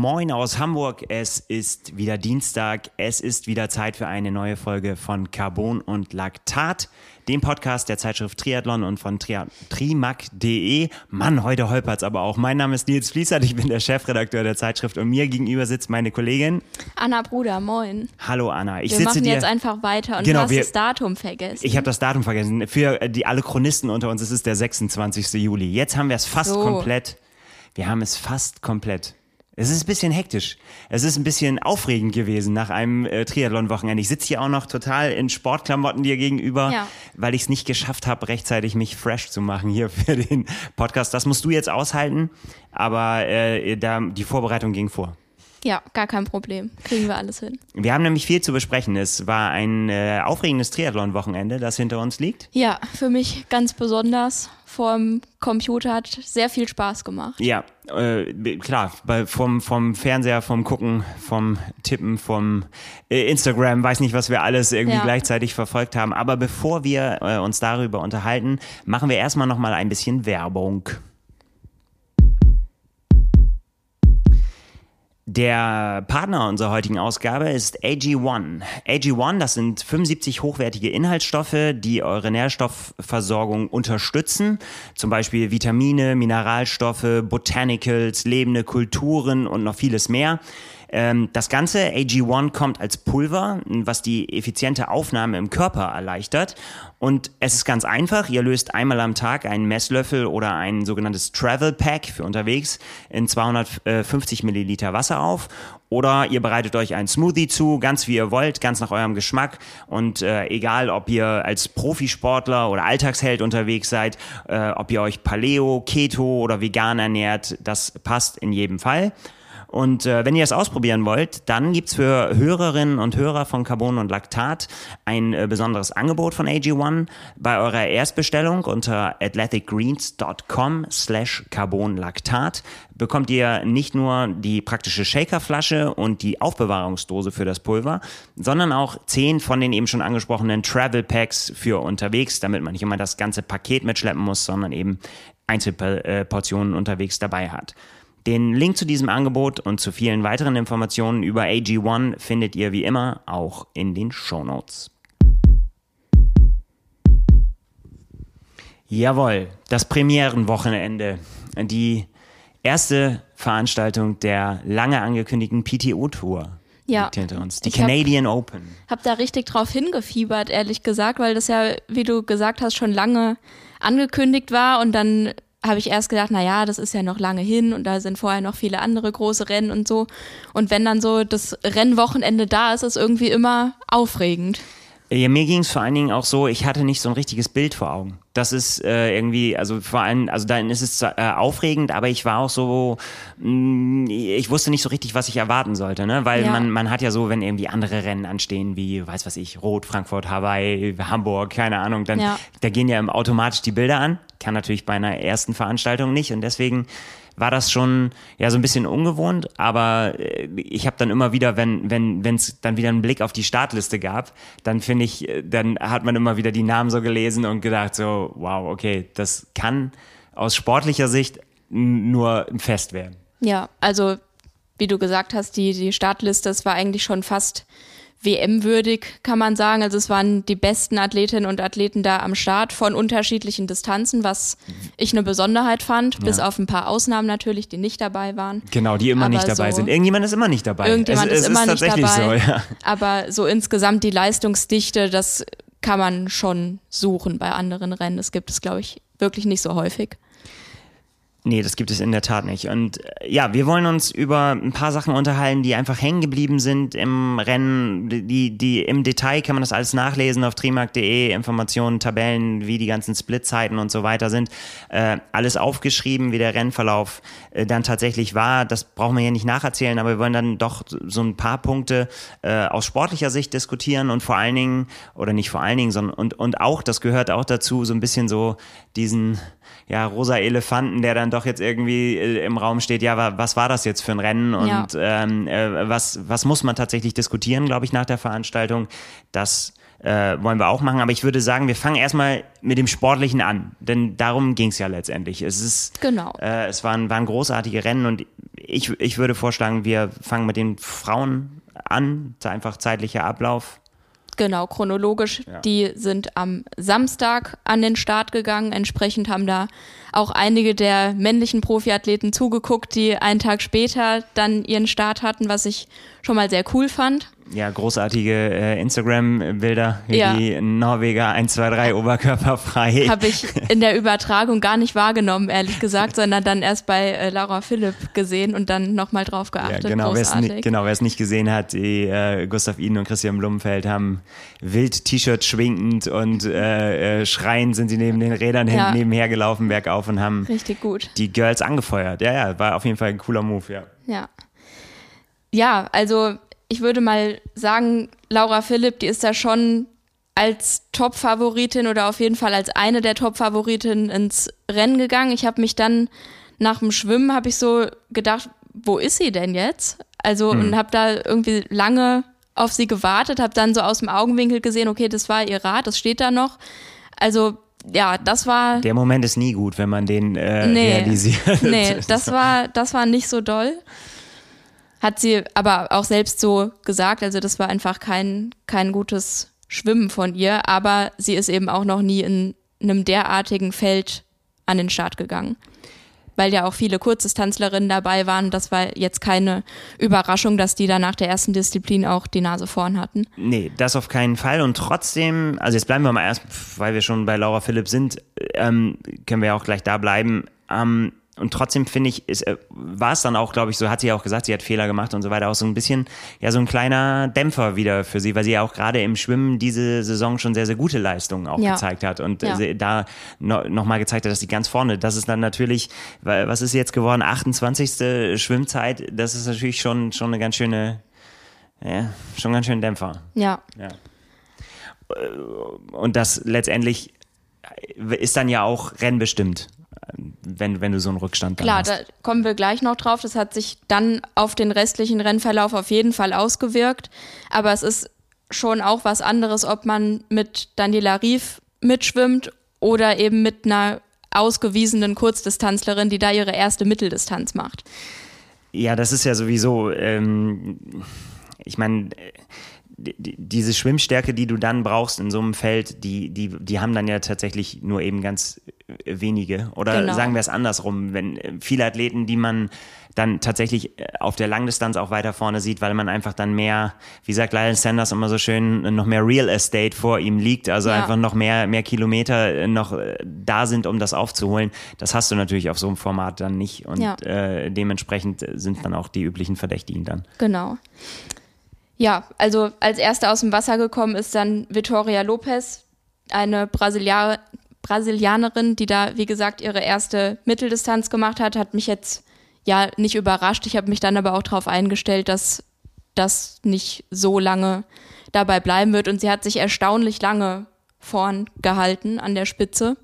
Moin aus Hamburg. Es ist wieder Dienstag. Es ist wieder Zeit für eine neue Folge von Carbon und Laktat, dem Podcast der Zeitschrift Triathlon und von Tri trimac.de. Mann, heute holpert's aber auch. Mein Name ist Nils Fließert. Ich bin der Chefredakteur der Zeitschrift und mir gegenüber sitzt meine Kollegin Anna Bruder. Moin. Hallo Anna. Ich wir sitze machen dir, jetzt einfach weiter und genau, du hast wir, das Datum vergessen. Ich habe das Datum vergessen. Für die alle Chronisten unter uns ist es der 26. Juli. Jetzt haben wir es fast so. komplett. Wir haben es fast komplett. Es ist ein bisschen hektisch. Es ist ein bisschen aufregend gewesen nach einem äh, Triathlon-Wochenende. Ich sitze hier auch noch total in Sportklamotten dir gegenüber, ja. weil ich es nicht geschafft habe, rechtzeitig mich fresh zu machen hier für den Podcast. Das musst du jetzt aushalten, aber äh, da, die Vorbereitung ging vor. Ja, gar kein Problem. Kriegen wir alles hin. Wir haben nämlich viel zu besprechen. Es war ein äh, aufregendes Triathlon-Wochenende, das hinter uns liegt. Ja, für mich ganz besonders. Vorm Computer hat sehr viel Spaß gemacht. Ja, äh, klar, bei, vom, vom Fernseher, vom Gucken, vom Tippen, vom äh, Instagram, weiß nicht, was wir alles irgendwie ja. gleichzeitig verfolgt haben. Aber bevor wir äh, uns darüber unterhalten, machen wir erstmal nochmal ein bisschen Werbung. Der Partner unserer heutigen Ausgabe ist AG1. AG1, das sind 75 hochwertige Inhaltsstoffe, die eure Nährstoffversorgung unterstützen. Zum Beispiel Vitamine, Mineralstoffe, Botanicals, lebende Kulturen und noch vieles mehr. Ähm, das Ganze, AG1, kommt als Pulver, was die effiziente Aufnahme im Körper erleichtert. Und es ist ganz einfach. Ihr löst einmal am Tag einen Messlöffel oder ein sogenanntes Travel Pack für unterwegs in 250 Milliliter Wasser auf. Oder ihr bereitet euch einen Smoothie zu, ganz wie ihr wollt, ganz nach eurem Geschmack. Und äh, egal, ob ihr als Profisportler oder Alltagsheld unterwegs seid, äh, ob ihr euch Paleo, Keto oder vegan ernährt, das passt in jedem Fall. Und äh, wenn ihr es ausprobieren wollt, dann gibt's für Hörerinnen und Hörer von Carbon und Laktat ein äh, besonderes Angebot von AG1. Bei eurer Erstbestellung unter athleticgreens.com slash carbonlaktat bekommt ihr nicht nur die praktische Shakerflasche und die Aufbewahrungsdose für das Pulver, sondern auch zehn von den eben schon angesprochenen Travel Packs für unterwegs, damit man nicht immer das ganze Paket mitschleppen muss, sondern eben Einzelportionen unterwegs dabei hat. Den Link zu diesem Angebot und zu vielen weiteren Informationen über AG1 findet ihr wie immer auch in den Show Notes. Jawohl, das Premierenwochenende. Die erste Veranstaltung der lange angekündigten PTO-Tour ja. liegt hinter uns. Die Canadian hab, Open. Hab da richtig drauf hingefiebert, ehrlich gesagt, weil das ja, wie du gesagt hast, schon lange angekündigt war und dann habe ich erst gedacht, na ja, das ist ja noch lange hin und da sind vorher noch viele andere große Rennen und so. Und wenn dann so das Rennwochenende da ist, ist irgendwie immer aufregend. Ja, mir ging es vor allen Dingen auch so, ich hatte nicht so ein richtiges Bild vor Augen. Das ist äh, irgendwie, also vor allem, also dann ist es äh, aufregend, aber ich war auch so, mh, mm, ich wusste nicht so richtig, was ich erwarten sollte, ne? Weil ja. man, man hat ja so, wenn irgendwie andere Rennen anstehen, wie, weiß was ich, Rot, Frankfurt, Hawaii, Hamburg, keine Ahnung, dann ja. da gehen ja automatisch die Bilder an. Kann natürlich bei einer ersten Veranstaltung nicht und deswegen war das schon ja so ein bisschen ungewohnt, aber äh, ich habe dann immer wieder, wenn wenn wenn es dann wieder einen Blick auf die Startliste gab, dann finde ich, äh, dann hat man immer wieder die Namen so gelesen und gedacht so, wow, okay, das kann aus sportlicher Sicht nur ein Fest werden. Ja, also wie du gesagt hast, die die Startliste, das war eigentlich schon fast WM-würdig, kann man sagen. Also es waren die besten Athletinnen und Athleten da am Start von unterschiedlichen Distanzen, was ich eine Besonderheit fand, ja. bis auf ein paar Ausnahmen natürlich, die nicht dabei waren. Genau, die immer aber nicht dabei so sind. Irgendjemand ist immer nicht dabei. Irgendjemand es, ist es immer ist nicht dabei. So, ja. Aber so insgesamt die Leistungsdichte, das kann man schon suchen bei anderen Rennen. Das gibt es, glaube ich, wirklich nicht so häufig. Nee, das gibt es in der Tat nicht. Und äh, ja, wir wollen uns über ein paar Sachen unterhalten, die einfach hängen geblieben sind im Rennen. Die, die im Detail kann man das alles nachlesen auf trimark.de, Informationen, Tabellen, wie die ganzen Splitzeiten und so weiter sind. Äh, alles aufgeschrieben, wie der Rennverlauf äh, dann tatsächlich war. Das brauchen wir hier nicht nacherzählen, aber wir wollen dann doch so ein paar Punkte äh, aus sportlicher Sicht diskutieren und vor allen Dingen, oder nicht vor allen Dingen, sondern und, und auch, das gehört auch dazu, so ein bisschen so diesen ja, rosa Elefanten, der dann doch jetzt irgendwie äh, im Raum steht, ja, was war das jetzt für ein Rennen und ja. ähm, äh, was, was muss man tatsächlich diskutieren, glaube ich, nach der Veranstaltung. Das äh, wollen wir auch machen. Aber ich würde sagen, wir fangen erstmal mit dem Sportlichen an, denn darum ging es ja letztendlich. Es ist genau. Äh, es waren, waren großartige Rennen und ich, ich würde vorschlagen, wir fangen mit den Frauen an, einfach zeitlicher Ablauf. Genau, chronologisch. Ja. Die sind am Samstag an den Start gegangen. Entsprechend haben da auch einige der männlichen Profiathleten zugeguckt, die einen Tag später dann ihren Start hatten, was ich schon mal sehr cool fand ja, großartige äh, Instagram-Bilder, wie ja. die Norweger 1, 2, 3 oberkörperfrei. Habe ich in der Übertragung gar nicht wahrgenommen, ehrlich gesagt, sondern dann erst bei äh, Laura Philipp gesehen und dann nochmal drauf geachtet. Ja, genau, wer genau, es nicht gesehen hat, die, äh, Gustav Iden und Christian Blumenfeld haben wild T-Shirt schwinkend und äh, äh, schreiend sind sie neben den Rädern ja. nebenher gelaufen, bergauf und haben Richtig gut. die Girls angefeuert. Ja, ja, war auf jeden Fall ein cooler Move, ja. Ja. Ja, also ich würde mal sagen, Laura Philipp, die ist da schon als Top-Favoritin oder auf jeden Fall als eine der Top-Favoritinnen ins Rennen gegangen. Ich habe mich dann nach dem Schwimmen habe ich so gedacht, wo ist sie denn jetzt? Also mhm. und habe da irgendwie lange auf sie gewartet, habe dann so aus dem Augenwinkel gesehen, okay, das war ihr Rad, das steht da noch. Also ja, das war. Der Moment ist nie gut, wenn man den äh, nee, realisiert. Nee, das war, das war nicht so doll. Hat sie aber auch selbst so gesagt, also das war einfach kein, kein gutes Schwimmen von ihr, aber sie ist eben auch noch nie in einem derartigen Feld an den Start gegangen. Weil ja auch viele Kurzdistanzlerinnen dabei waren. Das war jetzt keine Überraschung, dass die da nach der ersten Disziplin auch die Nase vorn hatten. Nee, das auf keinen Fall. Und trotzdem, also jetzt bleiben wir mal erst, weil wir schon bei Laura Philipp sind, ähm, können wir auch gleich da bleiben. Ähm, und trotzdem finde ich, ist, äh, war es dann auch, glaube ich, so hat sie ja auch gesagt, sie hat Fehler gemacht und so weiter, auch so ein bisschen, ja, so ein kleiner Dämpfer wieder für sie, weil sie ja auch gerade im Schwimmen diese Saison schon sehr, sehr gute Leistungen auch ja. gezeigt hat und ja. da no, nochmal gezeigt hat, dass sie ganz vorne, das ist dann natürlich, was ist jetzt geworden, 28. Schwimmzeit, das ist natürlich schon, schon eine ganz schöne, ja, schon ganz schön Dämpfer. Ja. ja. Und das letztendlich ist dann ja auch rennbestimmt wenn, wenn du so einen Rückstand Klar, hast. da kommen wir gleich noch drauf. Das hat sich dann auf den restlichen Rennverlauf auf jeden Fall ausgewirkt. Aber es ist schon auch was anderes, ob man mit Daniela Rief mitschwimmt oder eben mit einer ausgewiesenen Kurzdistanzlerin, die da ihre erste Mitteldistanz macht. Ja, das ist ja sowieso, ähm, ich meine, diese Schwimmstärke, die du dann brauchst in so einem Feld, die, die, die haben dann ja tatsächlich nur eben ganz wenige. Oder genau. sagen wir es andersrum, wenn äh, viele Athleten, die man dann tatsächlich äh, auf der Langdistanz auch weiter vorne sieht, weil man einfach dann mehr, wie sagt Lyle Sanders immer so schön, noch mehr Real Estate vor ihm liegt, also ja. einfach noch mehr, mehr Kilometer äh, noch da sind, um das aufzuholen. Das hast du natürlich auf so einem Format dann nicht und ja. äh, dementsprechend sind dann auch die üblichen Verdächtigen dann. Genau. Ja, also als erste aus dem Wasser gekommen ist dann Vittoria Lopez, eine Brasilianer, Brasilianerin, die da, wie gesagt, ihre erste Mitteldistanz gemacht hat, hat mich jetzt ja nicht überrascht. Ich habe mich dann aber auch darauf eingestellt, dass das nicht so lange dabei bleiben wird. Und sie hat sich erstaunlich lange vorn gehalten an der Spitze,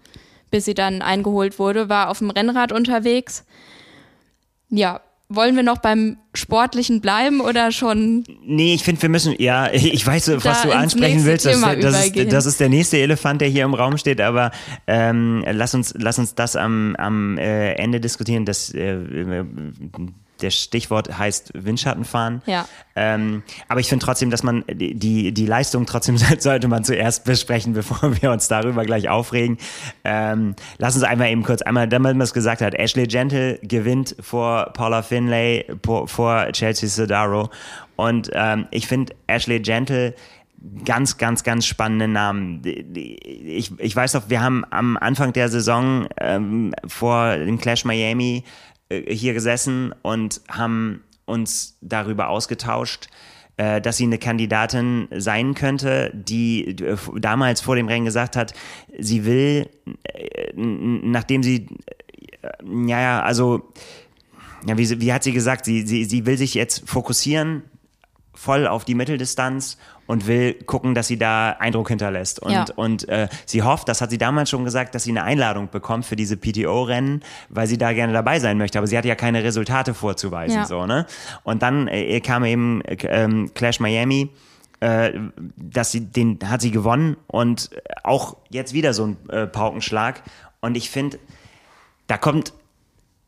bis sie dann eingeholt wurde, war auf dem Rennrad unterwegs. Ja, wollen wir noch beim Sportlichen bleiben oder schon? Nee, ich finde, wir müssen, ja, ich weiß, was du ansprechen willst. Das, das, ist, das, ist, der nächste Elefant, der hier im Raum steht, aber ähm, lass, uns, lass uns das am, am äh, Ende diskutieren. Das, äh, der Stichwort heißt Windschattenfahren. Ja. Ähm, aber ich finde trotzdem, dass man die, die Leistung trotzdem sollte man zuerst besprechen, bevor wir uns darüber gleich aufregen. Ähm, lass uns einmal eben kurz, einmal, damit man es gesagt hat, Ashley Gentle gewinnt vor Paula Finlay, vor Chelsea Sodaro. Und ähm, ich finde Ashley Gentle ganz, ganz, ganz spannende Namen. Ich, ich weiß noch, wir haben am Anfang der Saison ähm, vor dem Clash Miami hier gesessen und haben uns darüber ausgetauscht, äh, dass sie eine Kandidatin sein könnte, die äh, damals vor dem Rennen gesagt hat, sie will, nachdem sie, ja, ja, also, ja, wie, wie hat sie gesagt, sie, sie, sie will sich jetzt fokussieren voll auf die Mitteldistanz und will gucken, dass sie da Eindruck hinterlässt. Und, ja. und äh, sie hofft, das hat sie damals schon gesagt, dass sie eine Einladung bekommt für diese PTO-Rennen, weil sie da gerne dabei sein möchte. Aber sie hat ja keine Resultate vorzuweisen. Ja. So, ne? Und dann äh, kam eben äh, Clash Miami. Äh, dass sie den hat sie gewonnen und auch jetzt wieder so ein äh, Paukenschlag und ich finde da kommt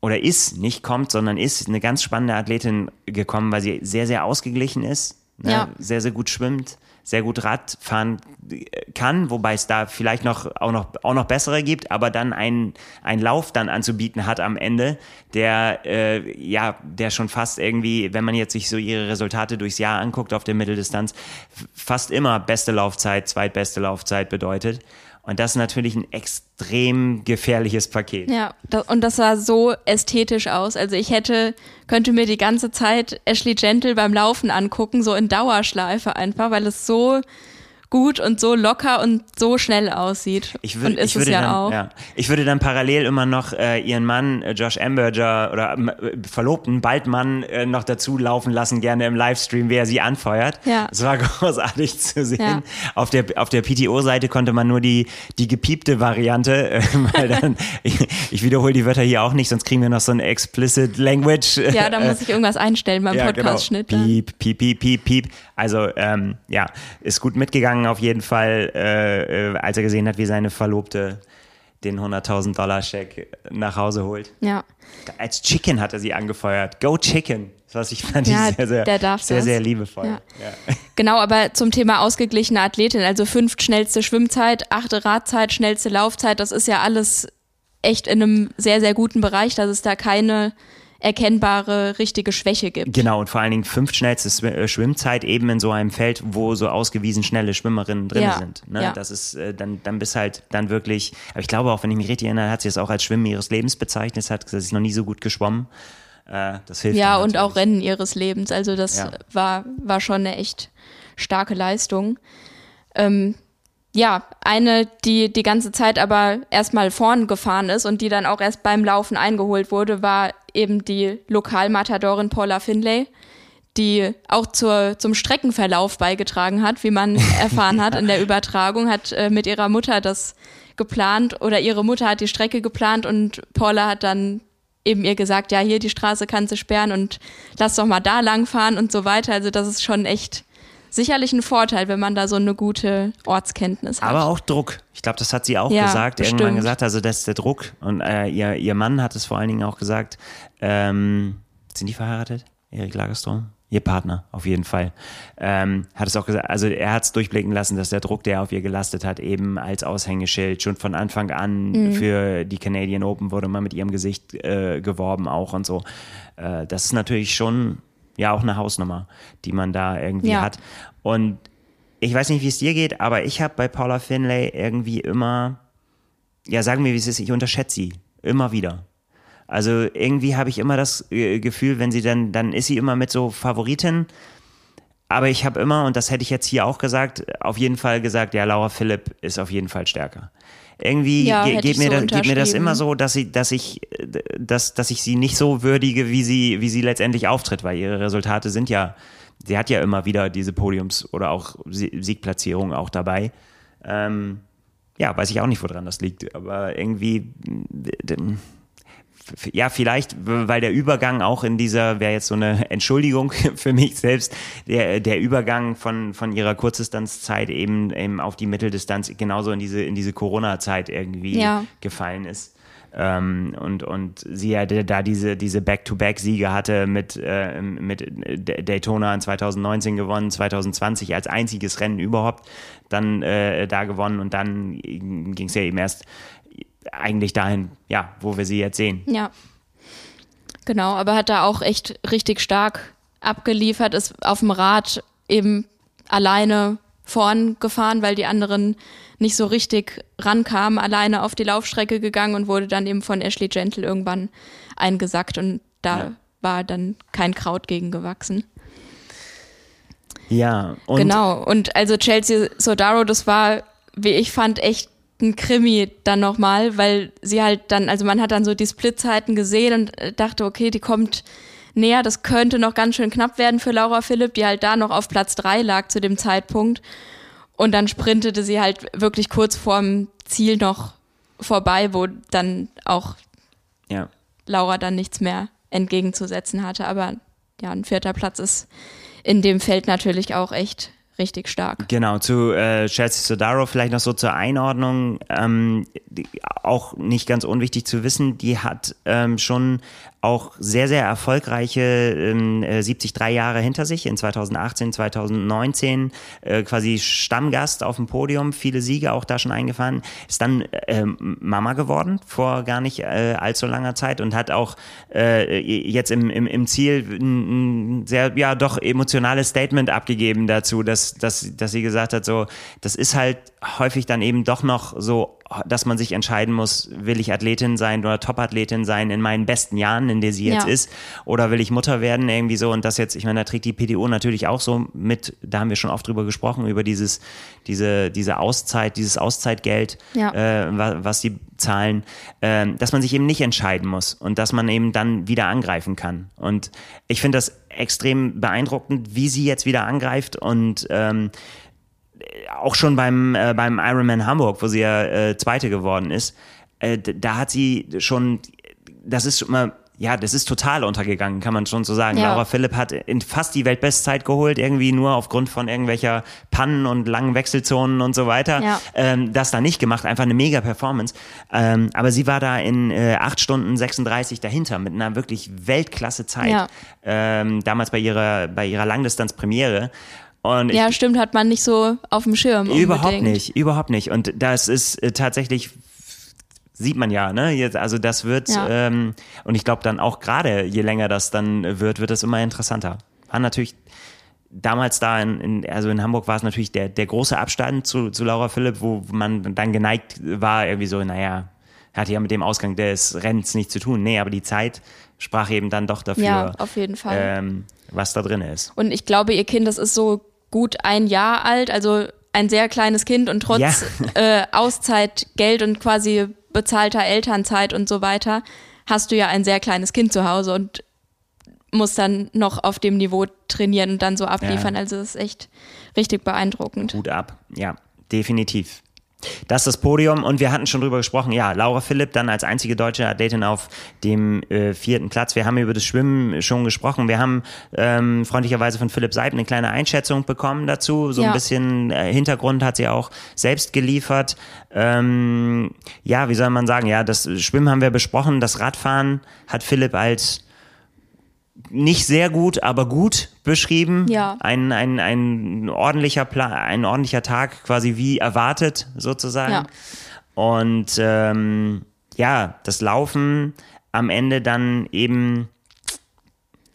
oder ist, nicht kommt, sondern ist eine ganz spannende Athletin gekommen, weil sie sehr, sehr ausgeglichen ist, ne? Ja. sehr, sehr gut schwimmt, sehr gut Rad fahren kann, wobei es da vielleicht noch auch noch auch noch bessere gibt, aber dann einen einen Lauf dann anzubieten hat am Ende, der äh, ja, der schon fast irgendwie, wenn man jetzt sich so ihre Resultate durchs Jahr anguckt auf der Mitteldistanz, fast immer beste Laufzeit, zweitbeste Laufzeit bedeutet. Und das ist natürlich ein extrem gefährliches Paket. Ja, und das sah so ästhetisch aus. Also ich hätte, könnte mir die ganze Zeit Ashley Gentle beim Laufen angucken, so in Dauerschleife einfach, weil es so gut und so locker und so schnell aussieht. Ich, würd, und ist ich würde es ja dann, auch. Ja. Ich würde dann parallel immer noch äh, ihren Mann, äh, Josh Amberger, oder äh, Verlobten, bald Mann, äh, noch dazu laufen lassen, gerne im Livestream, wie er sie anfeuert. Ja. Es war großartig zu sehen. Ja. Auf der, auf der PTO-Seite konnte man nur die, die gepiepte Variante, äh, weil dann, ich, ich wiederhole die Wörter hier auch nicht, sonst kriegen wir noch so ein explicit Language. Ja, da muss ich irgendwas einstellen beim Ja, Podcast-Schnitt. Genau. Piep, piep, piep, piep, piep. Also, ähm, ja, ist gut mitgegangen auf jeden Fall, äh, äh, als er gesehen hat, wie seine Verlobte den 100.000 Dollar Scheck nach Hause holt. Ja. Als Chicken hat er sie angefeuert. Go Chicken. Was ich fand Ja, ich sehr, sehr, sehr, das. sehr liebevoll. Ja. Ja. Genau, aber zum Thema ausgeglichene Athletin, also fünft schnellste Schwimmzeit, achte Radzeit, schnellste Laufzeit, das ist ja alles echt in einem sehr, sehr guten Bereich, dass es da keine erkennbare richtige Schwäche gibt. Genau, und vor allen Dingen fünf schnellste äh, Schwimmzeit eben in so einem Feld, wo so ausgewiesen schnelle Schwimmerinnen drin Ja, sind. Ne? ja. Das ist, äh, dann, dann bist halt dann wirklich, aber ich glaube auch, wenn ich mich richtig erinnere, hat sie es auch als Schwimmen ihres Lebens bezeichnet, hat gesagt, sie ist noch nie so gut geschwommen. Äh, das hilft Ja, und auch. Rennen ihres Lebens. Also das Ja. war, war schon eine echt starke Leistung. Ähm, ja, eine, die die ganze Zeit aber erstmal vorn gefahren ist und die dann auch erst beim Laufen eingeholt wurde, war eben die Lokalmatadorin Paula Finlay, die auch zur, zum Streckenverlauf beigetragen hat, wie man erfahren hat in der Übertragung, hat äh, mit ihrer Mutter das geplant oder ihre Mutter hat die Strecke geplant und Paula hat dann eben ihr gesagt, ja, hier die Straße kannst du sperren und lass doch mal da lang fahren und so weiter. Also das ist schon echt sicherlich ein Vorteil, wenn man da so eine gute Ortskenntnis hat. Aber auch Druck. Ich glaube, das hat sie auch Ja, gesagt, irgendwann bestimmt. gesagt, also das ist der Druck. Und äh, ihr, ihr Mann hat es vor allen Dingen auch gesagt. Ähm, sind die verheiratet? Erik Lagerstrom? Ihr Partner, auf jeden Fall. Ähm, hat es auch gesagt, also er hat es durchblicken lassen, dass der Druck, der auf ihr gelastet hat, eben als Aushängeschild schon von Anfang an Mhm. für die Canadian Open wurde mal mit ihrem Gesicht äh, geworben auch und so. Äh, das ist natürlich schon ja auch eine Hausnummer, die man da irgendwie Ja. hat. Und ich weiß nicht, wie es dir geht, aber ich habe bei Paula Finlay irgendwie immer, ja, sagen wir, wie es ist, ich unterschätze sie immer wieder. Also irgendwie habe ich immer das äh, Gefühl, wenn sie dann, dann ist sie immer mit so Favoriten. Aber ich habe immer, und das hätte ich jetzt hier auch gesagt, auf jeden Fall gesagt, ja, Laura Philipp ist auf jeden Fall stärker. Irgendwie Ja, ge geht, mir so das, geht mir das immer so, dass ich, dass ich, dass, dass ich sie nicht so würdige, wie sie, wie sie letztendlich auftritt, weil ihre Resultate sind ja, sie hat ja immer wieder diese Podiums- oder auch Sie- Siegplatzierungen auch dabei. Ähm, ja, weiß ich auch nicht, woran das liegt, aber irgendwie, ja, vielleicht, weil der Übergang auch in dieser, wäre jetzt so eine Entschuldigung für mich selbst, der, der Übergang von, von ihrer Kurzdistanzzeit eben, eben auf die Mitteldistanz genauso in diese, in diese Corona-Zeit irgendwie Ja. gefallen ist. Ähm, und, und sie ja da diese, diese Back-to-Back-Siege hatte mit, äh, mit Daytona in 2019 gewonnen, 2020 als einziges Rennen überhaupt dann äh, da gewonnen und dann ging es ja eben erst eigentlich dahin, ja, wo wir sie jetzt sehen. Ja. Genau, aber hat da auch echt richtig stark abgeliefert, ist auf dem Rad eben alleine vorn gefahren, weil die anderen nicht so richtig rankamen, alleine auf die Laufstrecke gegangen und wurde dann eben von Ashley Gentle irgendwann eingesackt und da Ja. war dann kein Kraut gegen gewachsen. Ja, und genau, und also Chelsea Sodaro, das war, wie ich fand, echt ein Krimi dann nochmal, weil sie halt dann, also man hat dann so die Splitzeiten gesehen und äh, dachte, okay, die kommt näher, das könnte noch ganz schön knapp werden für Laura Philipp, die halt da noch auf Platz drei lag zu dem Zeitpunkt. Und dann sprintete sie halt wirklich kurz vorm Ziel noch vorbei, wo dann auch ja. Laura dann nichts mehr entgegenzusetzen hatte. Aber ja, ein vierter Platz ist in dem Feld natürlich auch echt richtig stark. Genau, zu äh, Chelsea Sodaro vielleicht noch so zur Einordnung, ähm, die, auch nicht ganz unwichtig zu wissen, die hat ähm, schon auch sehr, sehr erfolgreiche ähm, 73 äh, Jahre hinter sich in 2018, 2019, äh, quasi Stammgast auf dem Podium, viele Siege auch da schon eingefahren, ist dann äh, Mama geworden vor gar nicht äh, allzu langer Zeit und hat auch äh, jetzt im, im, im Ziel ein sehr, ja, doch emotionales Statement abgegeben dazu, dass, dass, dass sie gesagt hat, so, das ist halt häufig dann eben doch noch so dass man sich entscheiden muss, will ich Athletin sein oder Top-Athletin sein in meinen besten Jahren, in der sie jetzt ja. ist, oder will ich Mutter werden, irgendwie so. Und das jetzt, ich meine, da trägt die PDO natürlich auch so mit, da haben wir schon oft drüber gesprochen, über dieses, diese, diese Auszeit, dieses Auszeitgeld, ja. äh, was sie zahlen, äh, dass man sich eben nicht entscheiden muss und dass man eben dann wieder angreifen kann. Und ich finde das extrem beeindruckend, wie sie jetzt wieder angreift und ähm, auch schon beim, äh, beim Ironman Hamburg, wo sie ja äh, Zweite geworden ist, äh, da hat sie schon, das ist immer ja, das ist total untergegangen, kann man schon so sagen. Ja. Laura Philipp hat in fast die Weltbestzeit geholt, irgendwie nur aufgrund von irgendwelcher Pannen und langen Wechselzonen und so weiter. Ja. Ähm, das da nicht gemacht, einfach eine mega Performance. Ähm, aber sie war da in äh, 8 Stunden 36 dahinter mit einer wirklich Weltklasse Zeit. Ja. Ähm, damals bei ihrer, bei ihrer Langdistanz-Premiere. Und ja, stimmt, hat man nicht so auf dem Schirm. Unbedingt. Überhaupt nicht, überhaupt nicht. Und das ist äh, tatsächlich sieht man ja, ne? Jetzt, also das wird, ja. ähm, und ich glaube dann auch gerade, je länger das dann wird, wird es immer interessanter. War natürlich damals da in, in, also in Hamburg war es natürlich der, der große Abstand zu, zu Laura Philipp, wo man dann geneigt war, irgendwie so, naja, hatte ja mit dem Ausgang des Rennens nichts zu tun. Nee, aber die Zeit sprach eben dann doch dafür, ja, auf jeden Fall. Ähm, was da drin ist. Und ich glaube, ihr Kind, das ist so gut ein Jahr alt, also ein sehr kleines Kind und trotz ja. äh, Auszeit, Geld und quasi bezahlter Elternzeit und so weiter, hast du ja ein sehr kleines Kind zu Hause und musst dann noch auf dem Niveau trainieren und dann so abliefern. Ja. Also das ist echt richtig beeindruckend. Gut ab, ja, definitiv. Das ist das Podium und wir hatten schon drüber gesprochen. Ja, Laura Philipp dann als einzige deutsche Athletin auf dem äh, vierten Platz. Wir haben über das Schwimmen schon gesprochen. Wir haben ähm, freundlicherweise von Philipp Seib eine kleine Einschätzung bekommen dazu. So ja. ein bisschen äh, Hintergrund hat sie auch selbst geliefert. Ähm, ja, wie soll man sagen? Ja, das Schwimmen haben wir besprochen. Das Radfahren hat Philipp als nicht sehr gut, aber gut beschrieben. Ja. Ein, ein, ein, ordentlicher Plan, ein ordentlicher Tag, quasi wie erwartet, sozusagen. Ja. Und ähm, ja, das Laufen am Ende dann eben